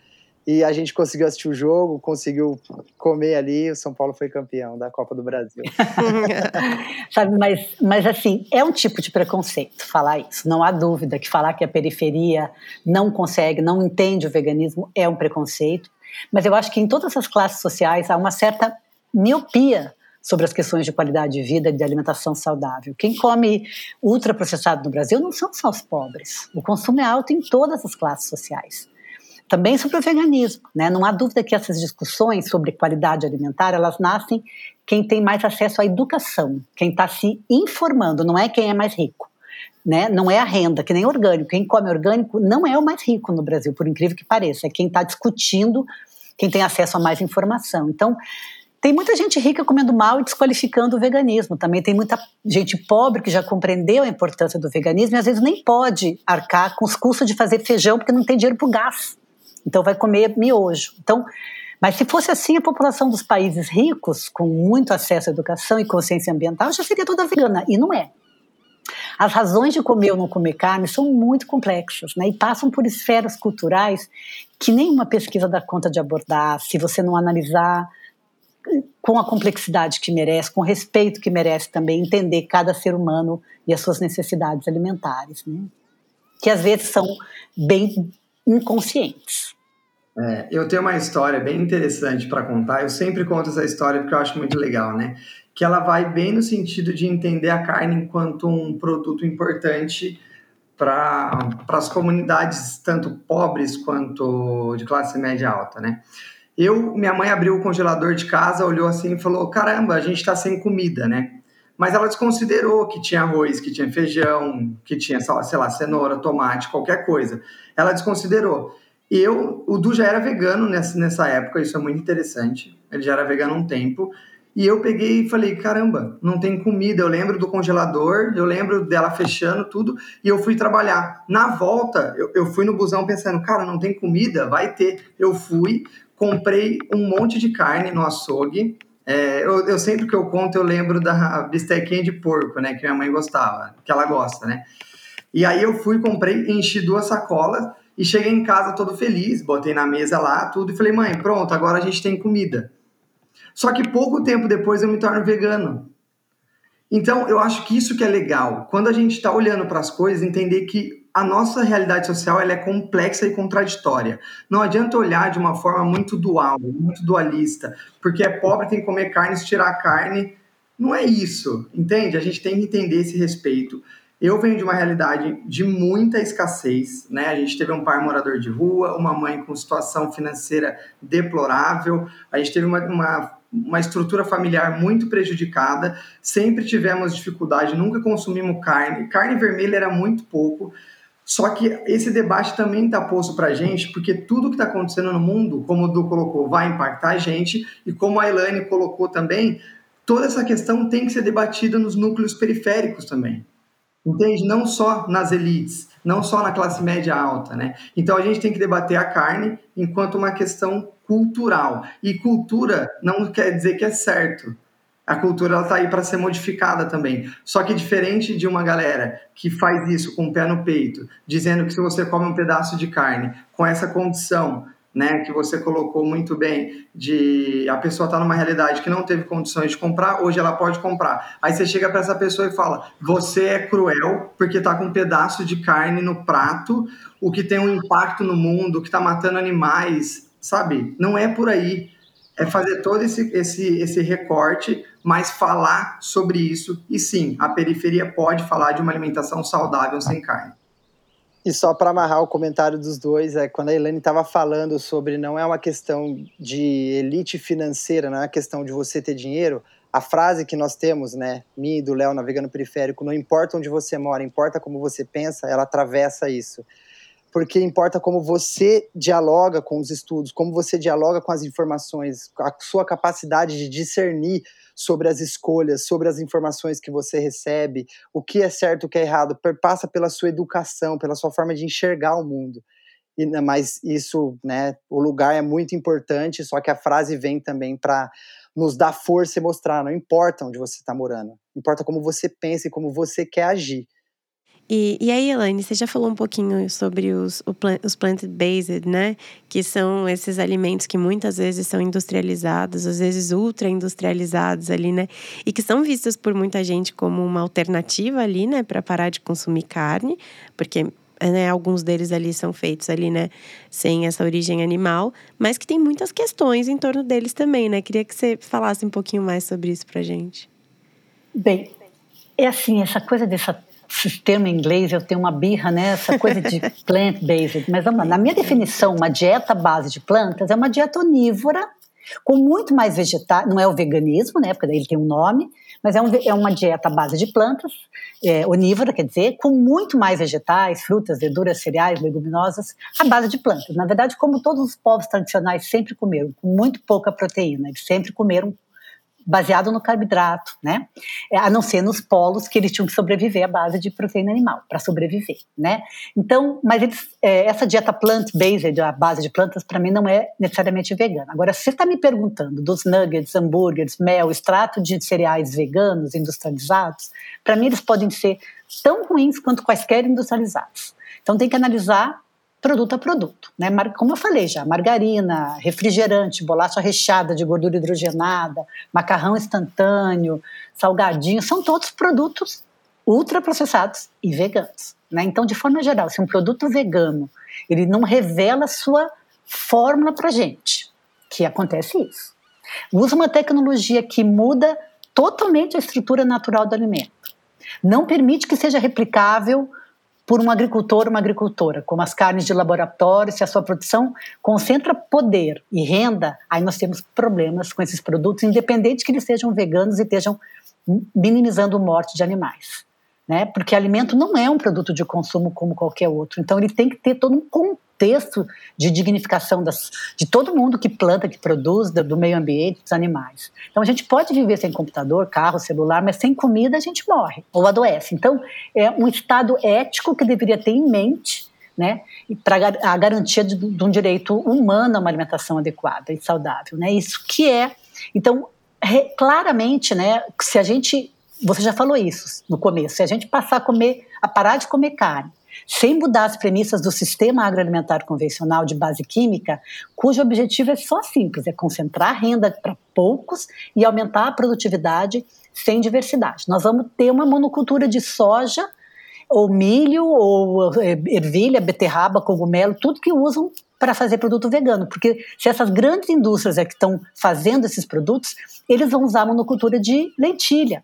Speaker 3: E a gente conseguiu assistir o jogo, conseguiu comer ali, o São Paulo foi campeão da Copa do Brasil.
Speaker 2: Sabe, mas, mas assim, é um tipo de preconceito falar isso. Não há dúvida que falar que a periferia não consegue, não entende o veganismo é um preconceito. Mas eu acho que em todas as classes sociais há uma certa miopia sobre as questões de qualidade de vida e de alimentação saudável. Quem come ultraprocessado no Brasil não são só os pobres. O consumo é alto em todas as classes sociais. Também sobre o veganismo, né? Não há dúvida que essas discussões sobre qualidade alimentar, elas nascem quem tem mais acesso à educação, quem está se informando, não é quem é mais rico. Né? Não é a renda, que nem orgânico. Quem come orgânico não é o mais rico no Brasil, por incrível que pareça. É quem está discutindo, quem tem acesso a mais informação. Então, tem muita gente rica comendo mal e desqualificando o veganismo. Também tem muita gente pobre que já compreendeu a importância do veganismo e às vezes nem pode arcar com os custos de fazer feijão porque não tem dinheiro para o gás. Então vai comer miojo. Então, mas se fosse assim, a população dos países ricos, com muito acesso à educação e consciência ambiental, já seria toda vegana. E não é. As razões de comer ou não comer carne são muito complexas né, e passam por esferas culturais que nenhuma pesquisa dá conta de abordar se você não analisar com a complexidade que merece, com o respeito que merece também entender cada ser humano e as suas necessidades alimentares, né? que às vezes são bem inconscientes.
Speaker 1: É, eu tenho uma história bem interessante para contar. Eu sempre conto essa história porque eu acho muito legal, né? Que ela vai bem no sentido de entender a carne enquanto um produto importante para as comunidades, tanto pobres quanto de classe média alta, né? Eu, minha mãe abriu o congelador de casa, olhou assim e falou: caramba, a gente está sem comida, né? Mas ela desconsiderou que tinha arroz, que tinha feijão, que tinha, sei lá, cenoura, tomate, qualquer coisa. Ela desconsiderou. Eu, o Du já era vegano nessa, nessa época, isso é muito interessante. Ele já era vegano há um tempo. E eu peguei e falei: caramba, não tem comida. Eu lembro do congelador, eu lembro dela fechando tudo. E eu fui trabalhar. Na volta, eu, eu fui no busão pensando: cara, não tem comida? Vai ter. Eu fui, comprei um monte de carne no açougue. É, eu, eu, sempre que eu conto, eu lembro da bistequinha de porco, né? Que minha mãe gostava, que ela gosta, né? E aí eu fui, comprei, enchi duas sacolas E cheguei em casa todo feliz, botei na mesa lá tudo e falei, mãe, pronto, agora a gente tem comida. Só que pouco tempo depois eu me torno vegano. Então, eu acho que isso que é legal. Quando a gente está olhando para as coisas, entender que a nossa realidade social ela é complexa e contraditória. Não adianta olhar de uma forma muito dual, muito dualista, porque é pobre, tem que comer carne, se tirar a carne. Não é isso, entende? A gente tem que entender esse respeito. Eu venho de uma realidade de muita escassez, né? A gente teve um pai morador de rua, uma mãe com situação financeira deplorável, a gente teve uma, uma uma estrutura familiar muito prejudicada, sempre tivemos dificuldade, nunca consumimos carne, carne vermelha era muito pouco. Só que esse debate também está posto para a gente, porque tudo que está acontecendo no mundo, como o Du colocou, vai impactar a gente, e como a Elaine colocou também, toda essa questão tem que ser debatida nos núcleos periféricos também. Entende? Não só nas elites, não só na classe média alta, né? Então a gente tem que debater a carne enquanto uma questão cultural. E cultura não quer dizer que é certo. A cultura está aí para ser modificada também. Só que diferente de uma galera que faz isso com o pé no peito, dizendo que se você come um pedaço de carne com essa condição, né, que você colocou muito bem, de a pessoa está numa realidade que não teve condições de comprar, hoje ela pode comprar. Aí você chega para essa pessoa e fala: você é cruel porque está com um pedaço de carne no prato, o que tem um impacto no mundo, que está matando animais, sabe? Não é por aí. É fazer todo esse, esse, esse recorte, mas falar sobre isso. E sim, a periferia pode falar de uma alimentação saudável sem carne.
Speaker 3: E só para amarrar o comentário dos dois, é quando a Elaine estava falando sobre não é uma questão de elite financeira, não é uma questão de você ter dinheiro, a frase que nós temos, né, mim e do Léo navegando periférico, não importa onde você mora, importa como você pensa, ela atravessa isso porque importa como você dialoga com os estudos, como você dialoga com as informações, a sua capacidade de discernir sobre as escolhas, sobre as informações que você recebe, o que é certo, o que é errado, passa pela sua educação, pela sua forma de enxergar o mundo. E, né, mas isso, né, o lugar é muito importante, só que a frase vem também para nos dar força e mostrar, não importa onde você está morando, importa como você pensa e como você quer agir.
Speaker 5: E, e aí, Elaine, você já falou um pouquinho sobre os, os plant-based, né? Que são esses alimentos que muitas vezes são industrializados, às vezes ultra industrializados ali, né? E que são vistos por muita gente como uma alternativa ali, né? Para parar de consumir carne, porque né, alguns deles ali são feitos ali, né, sem essa origem animal, mas que tem muitas questões em torno deles também, né? Queria que você falasse um pouquinho mais sobre isso pra gente.
Speaker 2: Bem, é assim, essa coisa dessa sistema inglês, eu tenho uma birra nessa né? coisa de plant-based. Mas vamos lá, na minha definição, uma dieta base de plantas é uma dieta onívora, com muito mais vegetais, não é o veganismo, né, porque daí ele tem um nome, mas é, um, é uma dieta base de plantas, é, onívora, quer dizer, com muito mais vegetais, frutas, verduras, cereais, leguminosas, a base de plantas. Na verdade, como todos os povos tradicionais sempre comeram, com muito pouca proteína, eles sempre comeram baseado no carboidrato, né? É, a não ser nos polos que eles tinham que sobreviver à base de proteína animal para sobreviver, né? Então, mas eles, é, essa dieta plant-based, a base de plantas, para mim não é necessariamente vegana. Agora, se você está me perguntando dos nuggets, hambúrgueres, mel, extrato de cereais veganos industrializados, para mim eles podem ser tão ruins quanto quaisquer industrializados. Então tem que analisar produto a produto. Né? Como eu falei já, margarina, refrigerante, bolacha recheada de gordura hidrogenada, macarrão instantâneo, salgadinho, são todos produtos ultraprocessados e veganos. Né? Então, de forma geral, se um produto vegano ele não revela sua fórmula para gente, que acontece isso. Usa uma tecnologia que muda totalmente a estrutura natural do alimento. Não permite que seja replicável por um agricultor ou uma agricultora, como as carnes de laboratório, se a sua produção concentra poder e renda, aí nós temos problemas com esses produtos, independente que eles sejam veganos e estejam minimizando a morte de animais. Né? Porque alimento não é um produto de consumo como qualquer outro, então ele tem que ter todo um contexto de dignificação das, de todo mundo que planta, que produz, do, do meio ambiente, dos animais. Então a gente pode viver sem computador, carro, celular, mas sem comida a gente morre ou adoece. Então é um estado ético que deveria ter em mente né, para a garantia de, de, um direito humano a uma alimentação adequada e saudável, né? Isso que é, então, re, claramente, né, se a gente, você já falou isso no começo, se a gente passar a comer, a parar de comer carne, sem mudar as premissas do sistema agroalimentar convencional de base química, cujo objetivo é só simples, é concentrar renda para poucos e aumentar a produtividade sem diversidade. Nós vamos ter uma monocultura de soja, ou milho, ou eh, ervilha, beterraba, cogumelo, tudo que usam para fazer produto vegano, porque se essas grandes indústrias é que estão fazendo esses produtos, eles vão usar a monocultura de lentilha.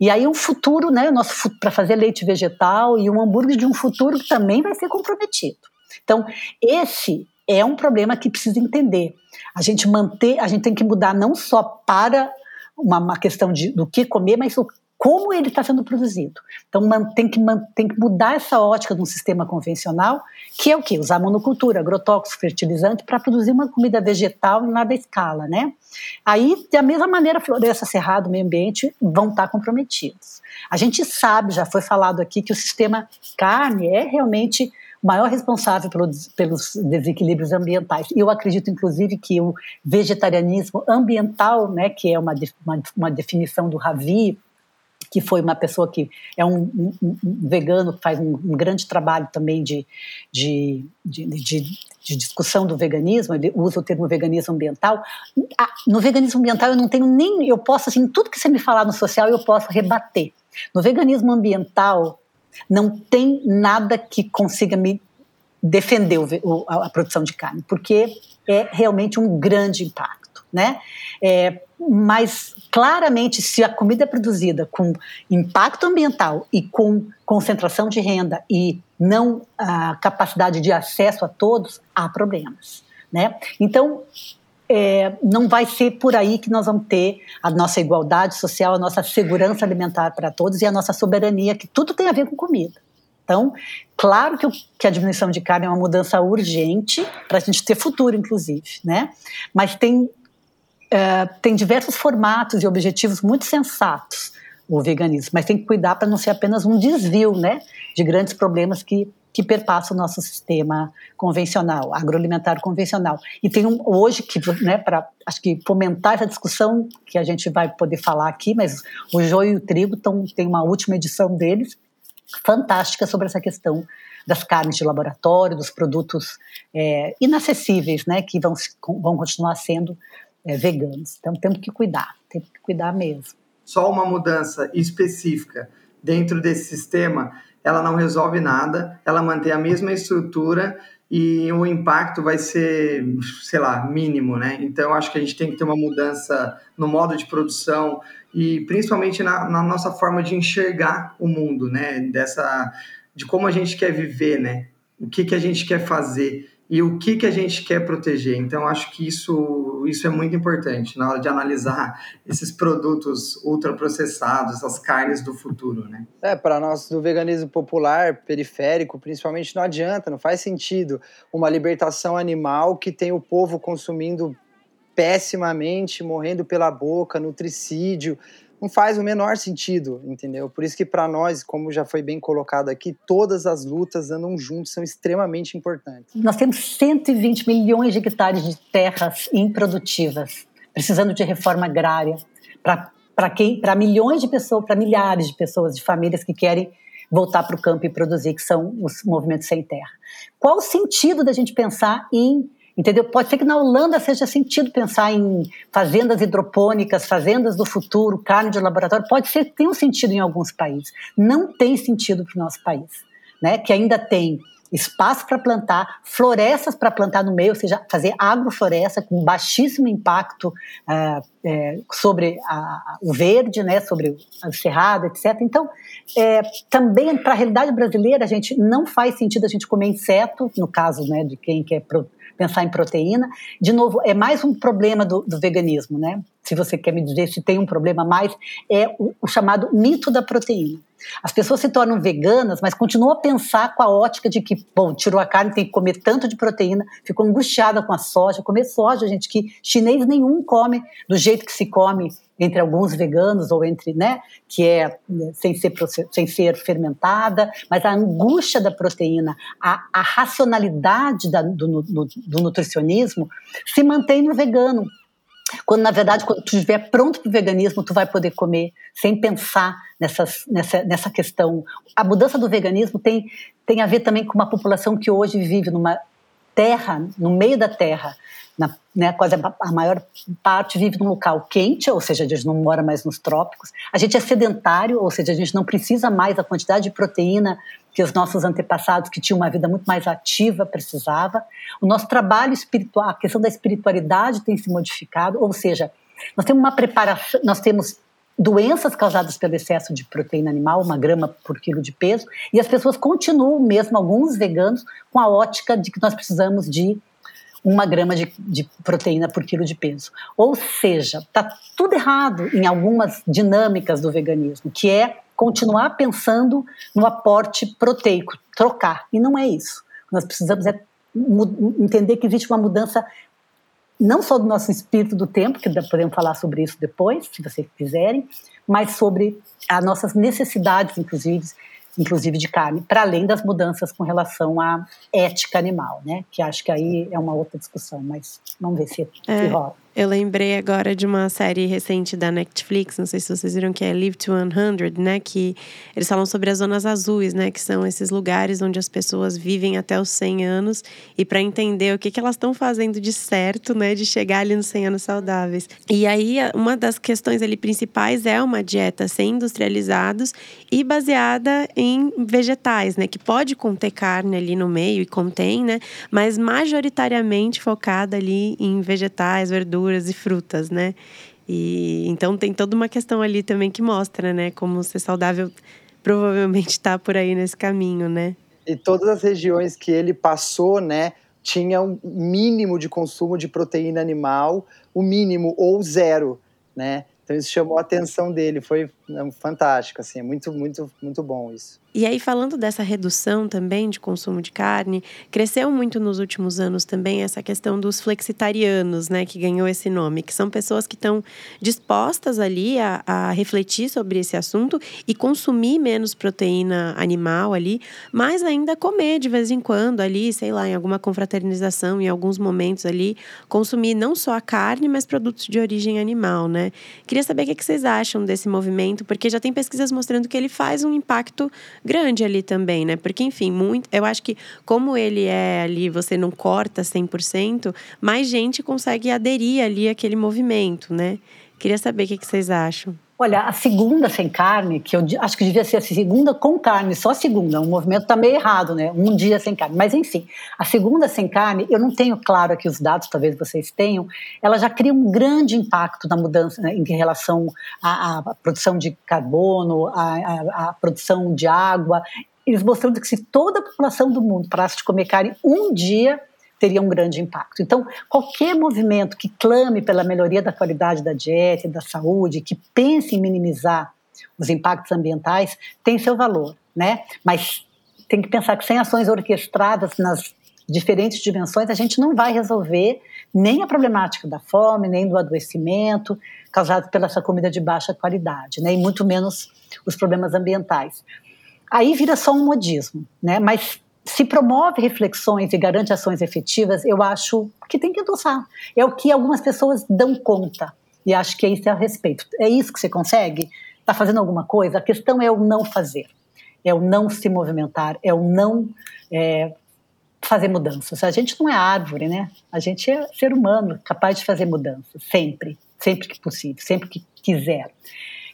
Speaker 2: E aí um futuro, né, nosso para fazer leite vegetal e um hambúrguer de um futuro que também vai ser comprometido. Então, esse é um problema que precisa entender. A gente manter, a gente tem que mudar não só para uma, uma questão de, do que comer, mas o como ele está sendo produzido. Então tem que, tem que mudar essa ótica de um sistema convencional, que é o quê? Usar monocultura, agrotóxico, fertilizante, para produzir uma comida vegetal em larga escala, né? Aí, da mesma maneira, floresta, cerrado, meio ambiente vão estar tá comprometidos. A gente sabe, já foi falado aqui, que o sistema carne é realmente o maior responsável pelos, pelos desequilíbrios ambientais. Eu acredito, inclusive, que o vegetarianismo ambiental, né, que é uma, uma, uma definição do Ravi, que foi uma pessoa que é um, um, um vegano, faz um, um, grande trabalho também de, de, de, de, de discussão do veganismo, ele usa o termo veganismo ambiental. No veganismo ambiental eu não tenho nem, eu posso, assim, tudo que você me falar no social eu posso rebater. No veganismo ambiental não tem nada que consiga me defender o, a produção de carne, porque é realmente um grande impacto, né? É, mas claramente, se a comida é produzida com impacto ambiental e com concentração de renda e não a capacidade de acesso a todos, há problemas. Né? Então, é, não vai ser por aí que nós vamos ter a nossa igualdade social, a nossa segurança alimentar para todos e a nossa soberania, que tudo tem a ver com comida. Então, claro que, o, que a diminuição de carne é uma mudança urgente para a gente ter futuro, inclusive, né? Mas tem é, tem diversos formatos e objetivos muito sensatos o veganismo, mas tem que cuidar para não ser apenas um desvio, né, de grandes problemas que que perpassa o nosso sistema convencional, agroalimentar convencional. E tem um hoje que, né, para acho que fomentar essa discussão que a gente vai poder falar aqui, mas o joio e o trigo tão, tem uma última edição deles fantástica sobre essa questão das carnes de laboratório, dos produtos é, inacessíveis, né, que vão, vão continuar sendo é, veganos. Então temos que cuidar, temos que cuidar mesmo.
Speaker 1: Só uma mudança específica dentro desse sistema, ela não resolve nada, ela mantém a mesma estrutura e o impacto vai ser, sei lá, mínimo, né? Então, acho que a gente tem que ter uma mudança no modo de produção e principalmente na, na nossa forma de enxergar o mundo, né? Dessa, de como a gente quer viver, né? O que, que a gente quer fazer e o que, que a gente quer proteger. Então, acho que isso, isso é muito importante na hora de analisar esses produtos ultraprocessados, essas carnes do futuro, né?
Speaker 3: É, para nós do veganismo popular, periférico, principalmente, não adianta, não faz sentido uma libertação animal que tem o povo consumindo pessimamente, morrendo pela boca, nutricídio, não faz o menor sentido, entendeu? Por isso que para nós, como já foi bem colocado aqui, todas as lutas andam juntas, são extremamente importantes.
Speaker 2: Nós temos 120 milhões de hectares de terras improdutivas, precisando de reforma agrária para quem, para milhões de pessoas, para milhares de pessoas, de famílias que querem voltar para o campo e produzir, que são os movimentos sem terra. Qual o sentido da gente pensar em Entendeu? Pode ser que na Holanda seja sentido pensar em fazendas hidropônicas, fazendas do futuro, carne de laboratório. Pode ser que tenha um sentido em alguns países. Não tem sentido para o nosso país, né? que ainda tem espaço para plantar, florestas para plantar no meio, ou seja, fazer agrofloresta com baixíssimo impacto é, sobre a, o verde, né, sobre o cerrado, etc. Então, é, também para a realidade brasileira, a gente não faz sentido a gente comer inseto, no caso né, de quem quer pensar em proteína. De novo, é mais um problema do, do veganismo, né? Se você quer me dizer se tem um problema mais, é o, o chamado mito da proteína. As pessoas se tornam veganas, mas continuam a pensar com a ótica de que, bom, tirou a carne, tem que comer tanto de proteína, ficou angustiada com a soja. Comer soja, gente, que chinês nenhum come do jeito que se come entre alguns veganos ou entre, né, que é sem ser, sem ser fermentada, mas a angústia da proteína, a, a racionalidade da, do, do, do nutricionismo se mantém no vegano. Quando, na verdade, quando tu estiver pronto para o veganismo, tu vai poder comer sem pensar nessas, nessa, nessa questão. A mudança do veganismo tem, tem a ver também com uma população que hoje vive numa terra, no meio da terra, na, né, quase a, a, maior parte vive num local quente, ou seja, a gente não mora mais nos trópicos. A gente é sedentário, ou seja, a gente não precisa mais da quantidade de proteína que os nossos antepassados, que tinham uma vida muito mais ativa, precisava. O nosso trabalho espiritual, a questão da espiritualidade tem se modificado, ou seja, nós temos uma preparação, nós temos doenças causadas pelo excesso de proteína animal, uma grama por quilo de peso, e as pessoas continuam, mesmo alguns veganos, com a ótica de que nós precisamos de uma grama de, de proteína por quilo de peso. Ou seja, está tudo errado em algumas dinâmicas do veganismo, que é continuar pensando no aporte proteico, trocar. E não é isso. Nós precisamos é entender que existe uma mudança não só do nosso espírito do tempo, que podemos falar sobre isso depois, se vocês quiserem, mas sobre as nossas necessidades, inclusive, inclusive de carne, para além das mudanças com relação à ética animal, né? Que acho que aí é uma outra discussão, mas vamos ver se, é. se rola.
Speaker 5: Eu lembrei agora de uma série recente da Netflix, não sei se vocês viram, que é Live to 100, né? Que eles falam sobre as zonas azuis, né? Que são esses lugares onde as pessoas vivem até os 100 anos. E para entender o que, que elas estão fazendo de certo, né? De chegar ali nos 100 anos saudáveis. E aí, uma das questões ali principais é uma dieta sem industrializados e baseada em vegetais, né? Que pode conter carne ali no meio, e contém, né? Mas majoritariamente focada ali em vegetais, verduras verduras e frutas, né? E então tem toda uma questão ali também que mostra, né, como ser saudável provavelmente está por aí nesse caminho, né?
Speaker 3: E todas as regiões que ele passou, né, tinha um mínimo de consumo de proteína animal, o mínimo ou zero, né? Então isso chamou a atenção dele, foi fantástico, assim, é muito, muito, muito bom isso.
Speaker 5: E aí, falando dessa redução também de consumo de carne, cresceu muito nos últimos anos também essa questão dos flexitarianos, né, que ganhou esse nome, que são pessoas que estão dispostas ali a, a refletir sobre esse assunto e consumir menos proteína animal ali, mas ainda comer de vez em quando ali, sei lá, em alguma confraternização, em alguns momentos ali, consumir não só a carne, mas produtos de origem animal, né? Queria saber o que vocês acham desse movimento, porque já tem pesquisas mostrando que ele faz um impacto grande ali também, né? Porque, enfim, muito, eu acho que como ele é ali, você não corta 100%, mais gente consegue aderir ali àquele movimento, né? Queria saber o que, que vocês acham.
Speaker 2: Olha, a segunda sem carne, que eu acho que devia ser a segunda com carne, só a segunda. O movimento está meio errado, né? Um dia sem carne. Mas, enfim, a segunda sem carne, eu não tenho claro aqui os dados, talvez vocês tenham, ela já cria um grande impacto na mudança né, em relação à, à, produção de carbono, à, à, à produção de água. Eles mostrando que se toda a população do mundo parasse de comer carne um dia, teria um grande impacto. Então, qualquer movimento que clame pela melhoria da qualidade da dieta da saúde, que pense em minimizar os impactos ambientais, tem seu valor, né? Mas tem que pensar que sem ações orquestradas nas diferentes dimensões, a gente não vai resolver nem a problemática da fome, nem do adoecimento causado pela essa comida de baixa qualidade, né? E muito menos os problemas ambientais. Aí vira só um modismo, né? Mas se promove reflexões e garante ações efetivas, eu acho que tem que adoçar. É o que algumas pessoas dão conta. E acho que é isso é a respeito. É isso que você consegue? Está fazendo alguma coisa? A questão é o não fazer. É o não se movimentar. É o não é, fazer mudanças. A gente não é árvore, né? A gente é ser humano, capaz de fazer mudanças. Sempre. Sempre que possível. Sempre que quiser.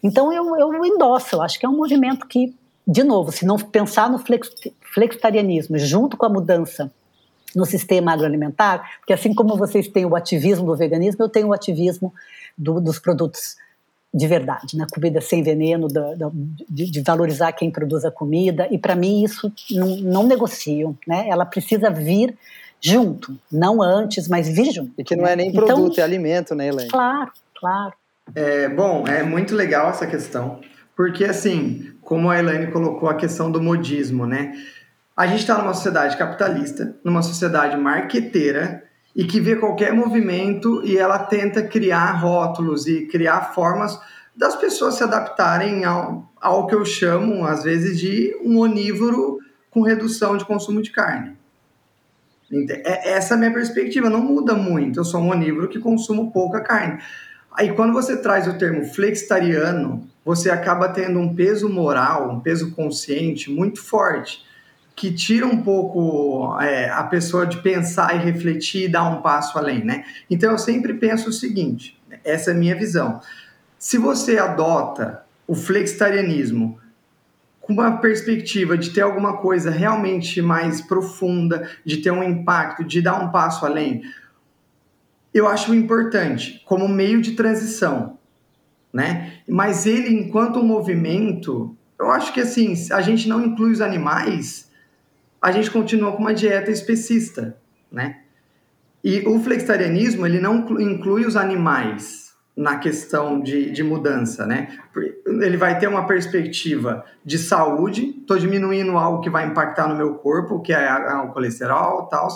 Speaker 2: Então eu, eu endosso. Eu acho que é um movimento que de novo, se não pensar no flex, flexitarianismo junto com a mudança no sistema agroalimentar, porque assim como vocês têm o ativismo do veganismo, eu tenho o ativismo do, dos produtos de verdade, na né? comida sem veneno, da, da, de, de, valorizar quem produz a comida, e para mim isso não, não negocio, né? Ela precisa vir junto, não antes, mas vir junto.
Speaker 3: E que não é nem então, produto, é alimento, né, Helene?
Speaker 2: Claro, claro.
Speaker 1: É, bom, é muito legal essa questão, porque assim, como a Elaine colocou a questão do modismo, né? A gente está numa sociedade capitalista, numa sociedade marqueteira e que vê qualquer movimento e ela tenta criar rótulos e criar formas das pessoas se adaptarem ao, ao que eu chamo, às vezes, de um onívoro com redução de consumo de carne. É, essa é a minha perspectiva, não muda muito. Eu sou um onívoro que consumo pouca carne. Aí quando você traz o termo flexitariano, você acaba tendo um peso moral, um peso consciente muito forte, que tira um pouco é, a pessoa de pensar e refletir e dar um passo além, né? Então eu sempre penso o seguinte, essa é a minha visão. Se você adota o flexitarianismo com uma perspectiva de ter alguma coisa realmente mais profunda, de ter um impacto, de dar um passo além, eu acho importante como meio de transição, né? Mas ele, enquanto um movimento, eu acho que assim, a gente não inclui os animais, a gente continua com uma dieta especista, né? E o flexitarianismo, ele não inclui os animais, na questão de, de mudança, né? Ele vai ter uma perspectiva de saúde, estou diminuindo algo que vai impactar no meu corpo, que é o colesterol tal.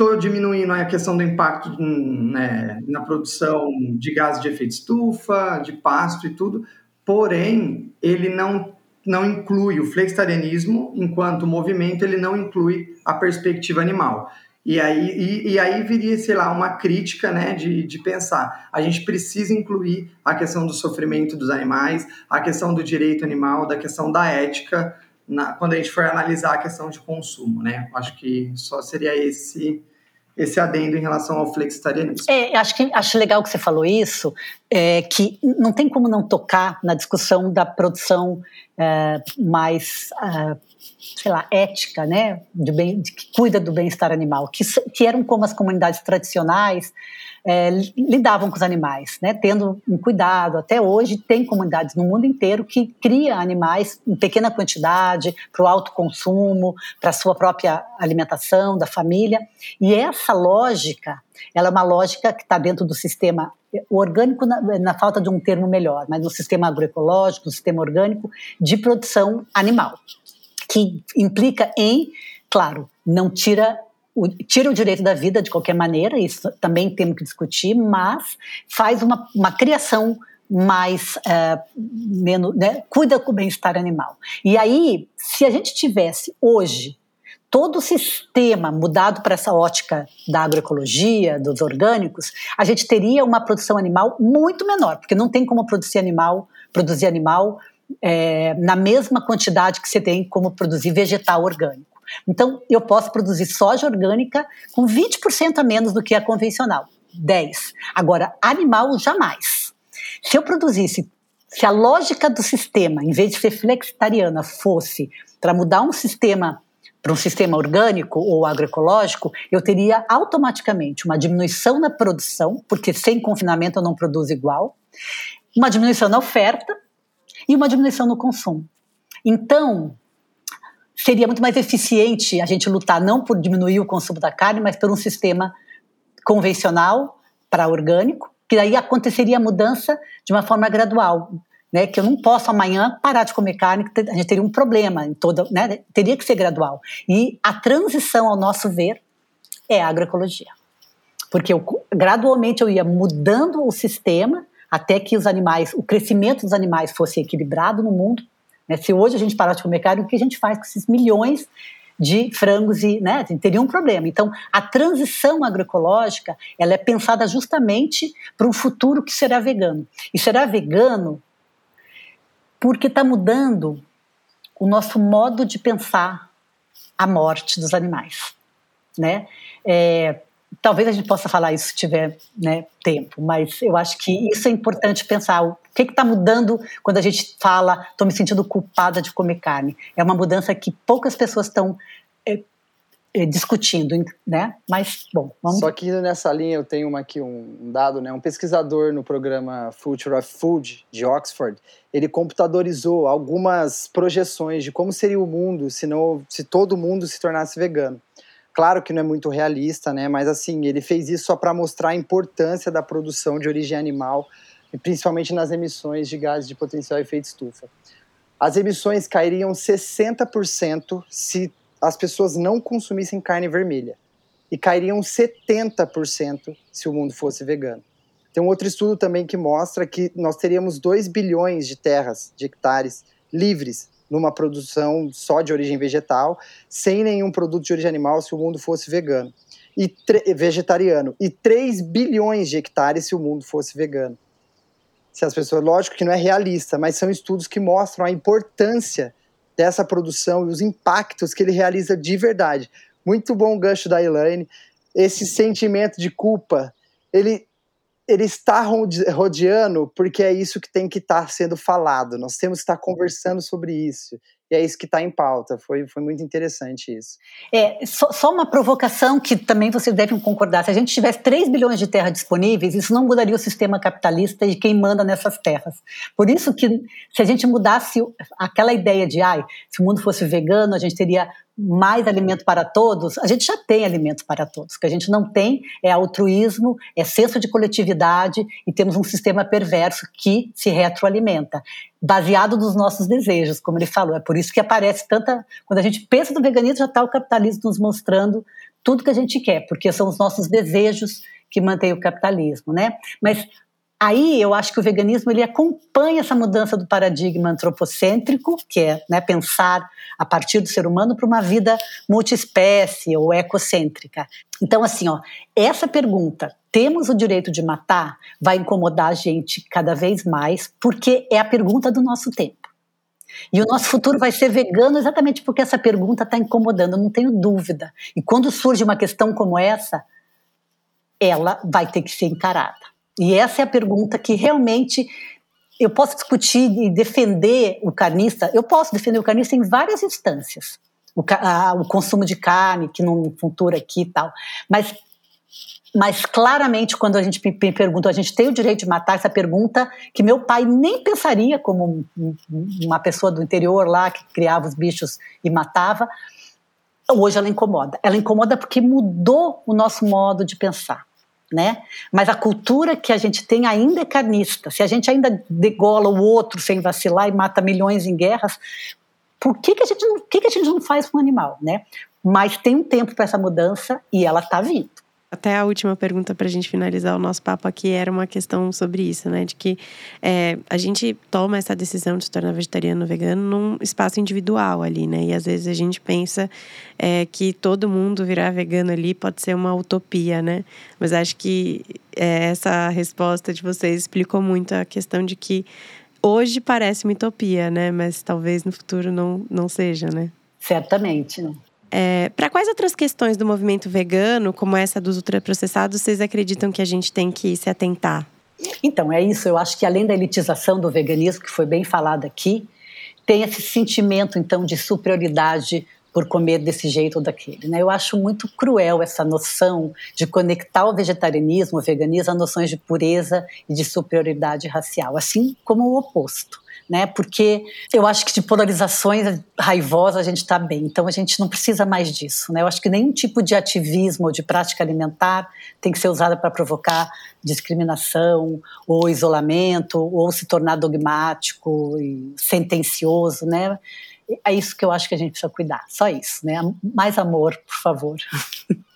Speaker 1: Estou diminuindo a questão do impacto né, na produção de gases de efeito estufa, de pasto e tudo. Porém, ele não não inclui o flexitarianismo enquanto movimento, ele não inclui a perspectiva animal. E aí, e, e, aí viria, sei lá, uma crítica né, de, de pensar. A gente precisa incluir a questão do sofrimento dos animais, a questão do direito animal, da questão da ética, na, quando a gente for analisar a questão de consumo. Né? Acho que só seria esse esse adendo em relação ao flexitarianismo.
Speaker 2: É, acho que acho legal que você falou isso, é, que não tem como não tocar na discussão da produção é, mais é, sei lá, ética, né, de bem, de, que cuida do bem-estar animal, que, que eram como as comunidades tradicionais é, lidavam com os animais, né, tendo um cuidado. Até hoje tem comunidades no mundo inteiro que cria animais em pequena quantidade para o autoconsumo, para a sua própria alimentação da família. E essa lógica, ela é uma lógica que está dentro do sistema orgânico na, na, falta de um termo melhor, mas no sistema agroecológico, no sistema orgânico de produção animal que implica em, claro, não tira o, tira o direito da vida de qualquer maneira, isso também temos que discutir, mas faz uma, uma criação mais uh, menos, né, cuida com o bem-estar animal. E aí, se a gente tivesse hoje todo o sistema mudado para essa ótica da agroecologia, dos orgânicos, a gente teria uma produção animal muito menor, porque não tem como produzir animal, produzir animal é, na mesma quantidade que você tem como produzir vegetal orgânico. Então, eu posso produzir soja orgânica com 20% a menos do que a convencional, 10. Agora, animal jamais. Se eu produzisse, se a lógica do sistema, em vez de ser flexitariana, fosse para mudar um sistema para um sistema orgânico ou agroecológico, eu teria automaticamente uma diminuição na produção, porque sem confinamento eu não produzo igual, uma diminuição na oferta, e uma diminuição no consumo. Então, seria muito mais eficiente a gente lutar não por diminuir o consumo da carne, mas por um sistema convencional para orgânico, que daí aconteceria a mudança de uma forma gradual. Né, que eu não posso amanhã parar de comer carne, que a gente teria um problema em toda, né, teria que ser gradual. E a transição, ao nosso ver, é a agroecologia. Porque eu, gradualmente eu ia mudando o sistema até que os animais, o crescimento dos animais fosse equilibrado no mundo. Né? Se hoje a gente parar de comer carne, o que a gente faz com esses milhões de frangos e, né, teria um problema. Então, a transição agroecológica, ela é pensada justamente para um futuro que será vegano. E será vegano porque está mudando o nosso modo de pensar a morte dos animais, né? É, talvez a gente possa falar isso se tiver né, tempo, mas eu acho que isso é importante pensar. O que está mudando quando a gente fala, estou me sentindo culpada de comer carne? É uma mudança que poucas pessoas estão é, discutindo, né? Mas, bom, vamos...
Speaker 3: Só que nessa linha eu tenho uma aqui, um dado, né? Um pesquisador no programa Future of Food, de Oxford, ele computadorizou algumas projeções de como seria o mundo se, não, se todo mundo se tornasse vegano. Claro que não é muito realista, né? Mas assim, ele fez isso só para mostrar a importância da produção de origem animal, principalmente nas emissões de gases de potencial efeito estufa. As emissões cairiam 60% se as pessoas não consumissem carne vermelha e cairiam 70% se o mundo fosse vegano. Tem um outro estudo também que mostra que nós teríamos 2 bilhões de terras, de hectares livres numa produção só de origem vegetal, sem nenhum produto de origem animal se o mundo fosse vegano e vegetariano e 3 bilhões de hectares se o mundo fosse vegano. Se as pessoas, lógico que não é realista, mas são estudos que mostram a importância dessa produção e os impactos que ele realiza de verdade. Muito bom gancho da Elaine. Esse sentimento de culpa, ele ele está rodeando porque é isso que tem que estar tá sendo falado. Nós temos que estar conversando sobre isso. E é isso que está em pauta. Foi, foi muito interessante isso.
Speaker 2: É, só, só, uma provocação que também vocês devem concordar. Se a gente tivesse 3 bilhões de terras disponíveis, isso não mudaria o sistema capitalista e quem manda nessas terras. Por isso que se a gente mudasse aquela ideia de, ai, se o mundo fosse vegano, a gente teria mais alimento para todos, a gente já tem alimento para todos. O que a gente não tem é altruísmo, é senso de coletividade e temos um sistema perverso que se retroalimenta, baseado nos nossos desejos, como ele falou. É por isso que aparece tanta. Quando a gente pensa no veganismo, já está o capitalismo nos mostrando tudo que a gente quer, porque são os nossos desejos que mantêm o capitalismo, né? Mas Aí eu acho que o veganismo ele acompanha essa mudança do paradigma antropocêntrico, que é né, pensar a partir do ser humano para uma vida multiespécie ou ecocêntrica. Então, assim, ó, essa pergunta, temos o direito de matar, vai incomodar a gente cada vez mais, porque é a pergunta do nosso tempo. E o nosso futuro vai ser vegano exatamente porque essa pergunta está incomodando, não tenho dúvida. E quando surge uma questão como essa, ela vai ter que ser encarada. E essa é a pergunta que realmente eu posso discutir e defender o carnista, eu posso defender o carnista em várias instâncias. O, a, o consumo de carne, que não futura aqui e tal. Mas, mas claramente, quando a gente me pergunta, a gente tem o direito de matar essa pergunta que meu pai nem pensaria como uma pessoa do interior lá que criava os bichos e matava. Hoje ela incomoda. Ela incomoda porque mudou o nosso modo de pensar né? Mas a cultura que a gente tem ainda é carnista. Se a gente ainda degola o outro sem vacilar e mata milhões em guerras, por que, que, a, gente não, que, que a gente não faz com o animal, né? Mas tem um tempo para essa mudança e ela está vindo.
Speaker 5: Até a última pergunta para a gente finalizar o nosso papo aqui era uma questão sobre isso, né? De que é, a gente toma essa decisão de se tornar vegetariano ou vegano num espaço individual ali, né? E às vezes a gente pensa é, que todo mundo virar vegano ali pode ser uma utopia, né? Mas acho que é, essa resposta de vocês explicou muito a questão de que hoje parece uma utopia, né? Mas talvez no futuro não, não seja, né?
Speaker 2: Certamente, né?
Speaker 5: É, Para quais outras questões do movimento vegano, como essa dos ultraprocessados, vocês acreditam que a gente tem que se atentar?
Speaker 2: Então, é isso. Eu acho que além da elitização do veganismo, que foi bem falado aqui, tem esse sentimento, então, de superioridade por comer desse jeito ou daquele. Né? Eu acho muito cruel essa noção de conectar o vegetarianismo, o veganismo, a noções de pureza e de superioridade racial, assim como o oposto né? Porque eu acho que de polarizações raivosas a gente está bem, então a gente não precisa mais disso, né? Eu acho que nenhum tipo de ativismo ou de prática alimentar tem que ser usada para provocar discriminação ou isolamento ou se tornar dogmático e sentencioso, né? É isso que eu acho que a gente precisa cuidar, só isso, né? Mais amor, por favor.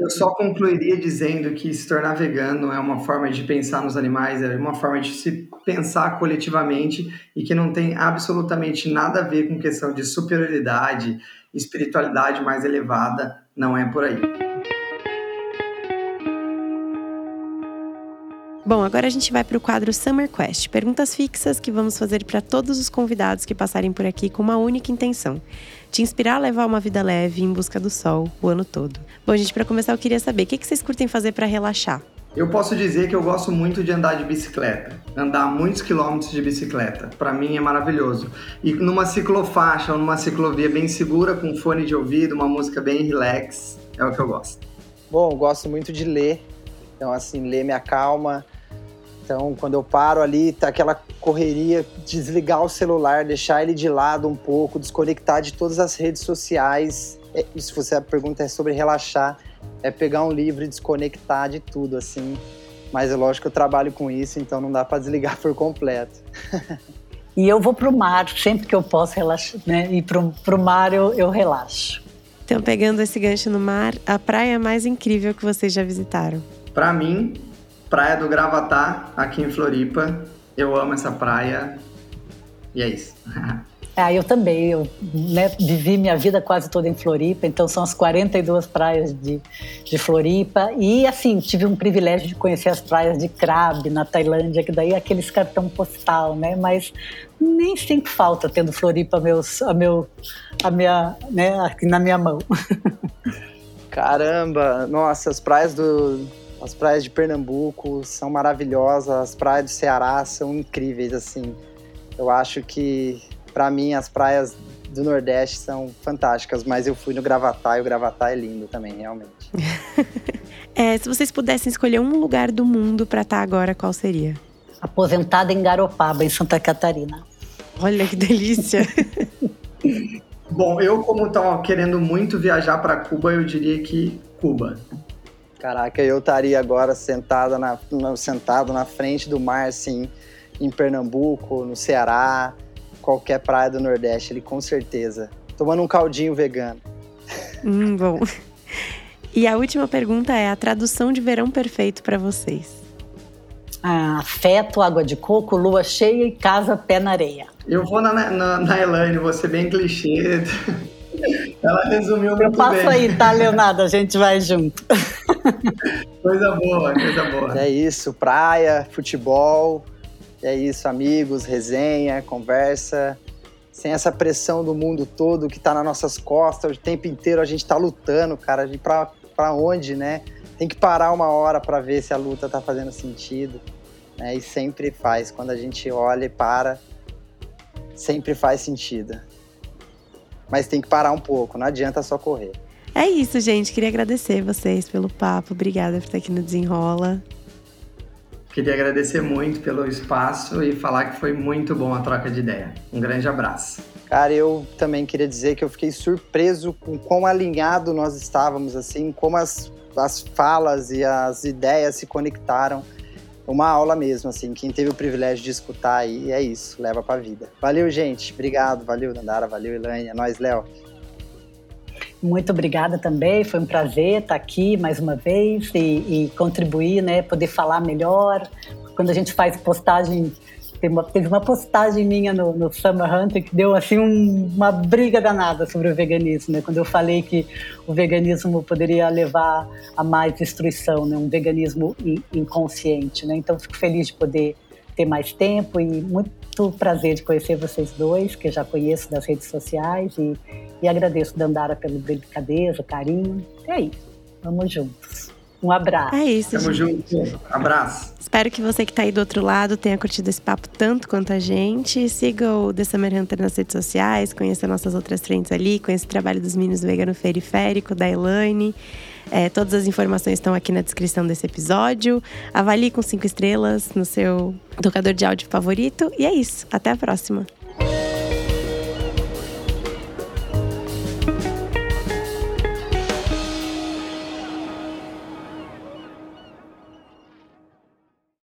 Speaker 1: Eu só concluiria dizendo que se tornar vegano é uma forma de pensar nos animais, é uma forma de se pensar coletivamente e que não tem absolutamente nada a ver com questão de superioridade, espiritualidade mais elevada, não é por aí.
Speaker 5: Bom, agora a gente vai para o quadro Summer Quest perguntas fixas que vamos fazer para todos os convidados que passarem por aqui com uma única intenção: te inspirar a levar uma vida leve em busca do sol o ano todo. Bom, gente, para começar, eu queria saber o que vocês curtem fazer para relaxar.
Speaker 1: Eu posso dizer que eu gosto muito de andar de bicicleta, andar muitos quilômetros de bicicleta. Para mim é maravilhoso. E numa ciclofaixa ou numa ciclovia bem segura, com fone de ouvido, uma música bem relax, é o que eu gosto.
Speaker 3: Bom, eu gosto muito de ler. Então, assim, ler me acalma, então, quando eu paro ali, tá aquela correria, desligar o celular, deixar ele de lado um pouco, desconectar de todas as redes sociais. É, se você a pergunta é sobre relaxar, é pegar um livro e desconectar de tudo, assim. Mas é lógico que eu trabalho com isso, então não dá para desligar por completo.
Speaker 2: e eu vou pro mar sempre que eu posso relaxar, né? E pro, pro mar eu, eu relaxo.
Speaker 5: Então, pegando esse gancho no mar, a praia mais incrível que vocês já visitaram?
Speaker 1: Para mim, Praia do Gravatá, aqui em Floripa. Eu amo essa praia. E é isso.
Speaker 2: Ah, eu também. Eu né, vivi minha vida quase toda em Floripa, então são as 42 praias de, de Floripa. E, assim, tive um privilégio de conhecer as praias de Krabi, na Tailândia, que daí é aqueles cartão postal, né? Mas nem sempre falta tendo Floripa meus, a, meu, a minha, né, aqui na minha mão.
Speaker 3: Caramba! Nossa, as praias do, as praias de Pernambuco são maravilhosas, as praias do Ceará são incríveis, assim. Eu acho que para mim, as praias do Nordeste são fantásticas, mas eu fui no Gravatá e o Gravatá é lindo também, realmente.
Speaker 5: é, se vocês pudessem escolher um lugar do mundo para estar tá agora, qual seria?
Speaker 2: Aposentada em Garopaba, em Santa Catarina.
Speaker 5: Olha que delícia!
Speaker 1: Bom, eu como estava querendo muito viajar para Cuba, eu diria que Cuba.
Speaker 3: Caraca, eu estaria agora sentada na, sentado na frente do mar, assim, em Pernambuco, no Ceará, qualquer praia do Nordeste ali, com certeza. Tomando um caldinho vegano.
Speaker 5: Hum, bom. E a última pergunta é a tradução de verão perfeito para vocês.
Speaker 2: Ah, afeto, água de coco, lua cheia e casa pé na areia.
Speaker 1: Eu vou na, na, na Elaine, vou ser bem clichê. Ela resumiu muito
Speaker 2: Eu passo
Speaker 1: bem.
Speaker 2: aí, tá, Leonardo? A gente vai junto.
Speaker 1: coisa boa, coisa boa.
Speaker 3: É isso, praia, futebol, é isso, amigos, resenha, conversa, sem essa pressão do mundo todo que tá nas nossas costas, o tempo inteiro a gente tá lutando, cara, de pra, pra onde, né? Tem que parar uma hora para ver se a luta tá fazendo sentido, né? E sempre faz, quando a gente olha e para, sempre faz sentido. Mas tem que parar um pouco, não adianta só correr.
Speaker 5: É isso, gente. Queria agradecer vocês pelo papo. Obrigada por estar aqui no Desenrola.
Speaker 1: Queria agradecer muito pelo espaço e falar que foi muito bom a troca de ideia. Um grande abraço.
Speaker 3: Cara, eu também queria dizer que eu fiquei surpreso com quão alinhado nós estávamos, assim, como as, as falas e as ideias se conectaram. Uma aula mesmo, assim. Quem teve o privilégio de escutar aí, é isso, leva pra vida. Valeu, gente. Obrigado. Valeu, Nandara. Valeu, Elaine. É nóis, Léo.
Speaker 2: Muito obrigada também, foi um prazer estar aqui mais uma vez e, e contribuir, né, poder falar melhor. Quando a gente faz postagem, uma, teve uma postagem minha no, no Summer Hunter que deu assim um, uma briga danada sobre o veganismo, né, quando eu falei que o veganismo poderia levar a mais destruição, né, um veganismo inconsciente, né. Então fico feliz de poder ter mais tempo e muito prazer de conhecer vocês dois, que eu já conheço das redes sociais e e agradeço, Dandara, pela delicadeza, carinho. É isso. Vamos juntos. Um abraço.
Speaker 5: É isso.
Speaker 1: Tamo gente. junto. Abraço.
Speaker 5: Espero que você que está aí do outro lado tenha curtido esse papo tanto quanto a gente. Siga o The Summer Hunter nas redes sociais, conheça nossas outras frentes ali, conheça o trabalho dos meninos do Vegano Periférico, da Elaine. É, todas as informações estão aqui na descrição desse episódio. Avalie com cinco estrelas no seu tocador de áudio favorito. E é isso. Até a próxima.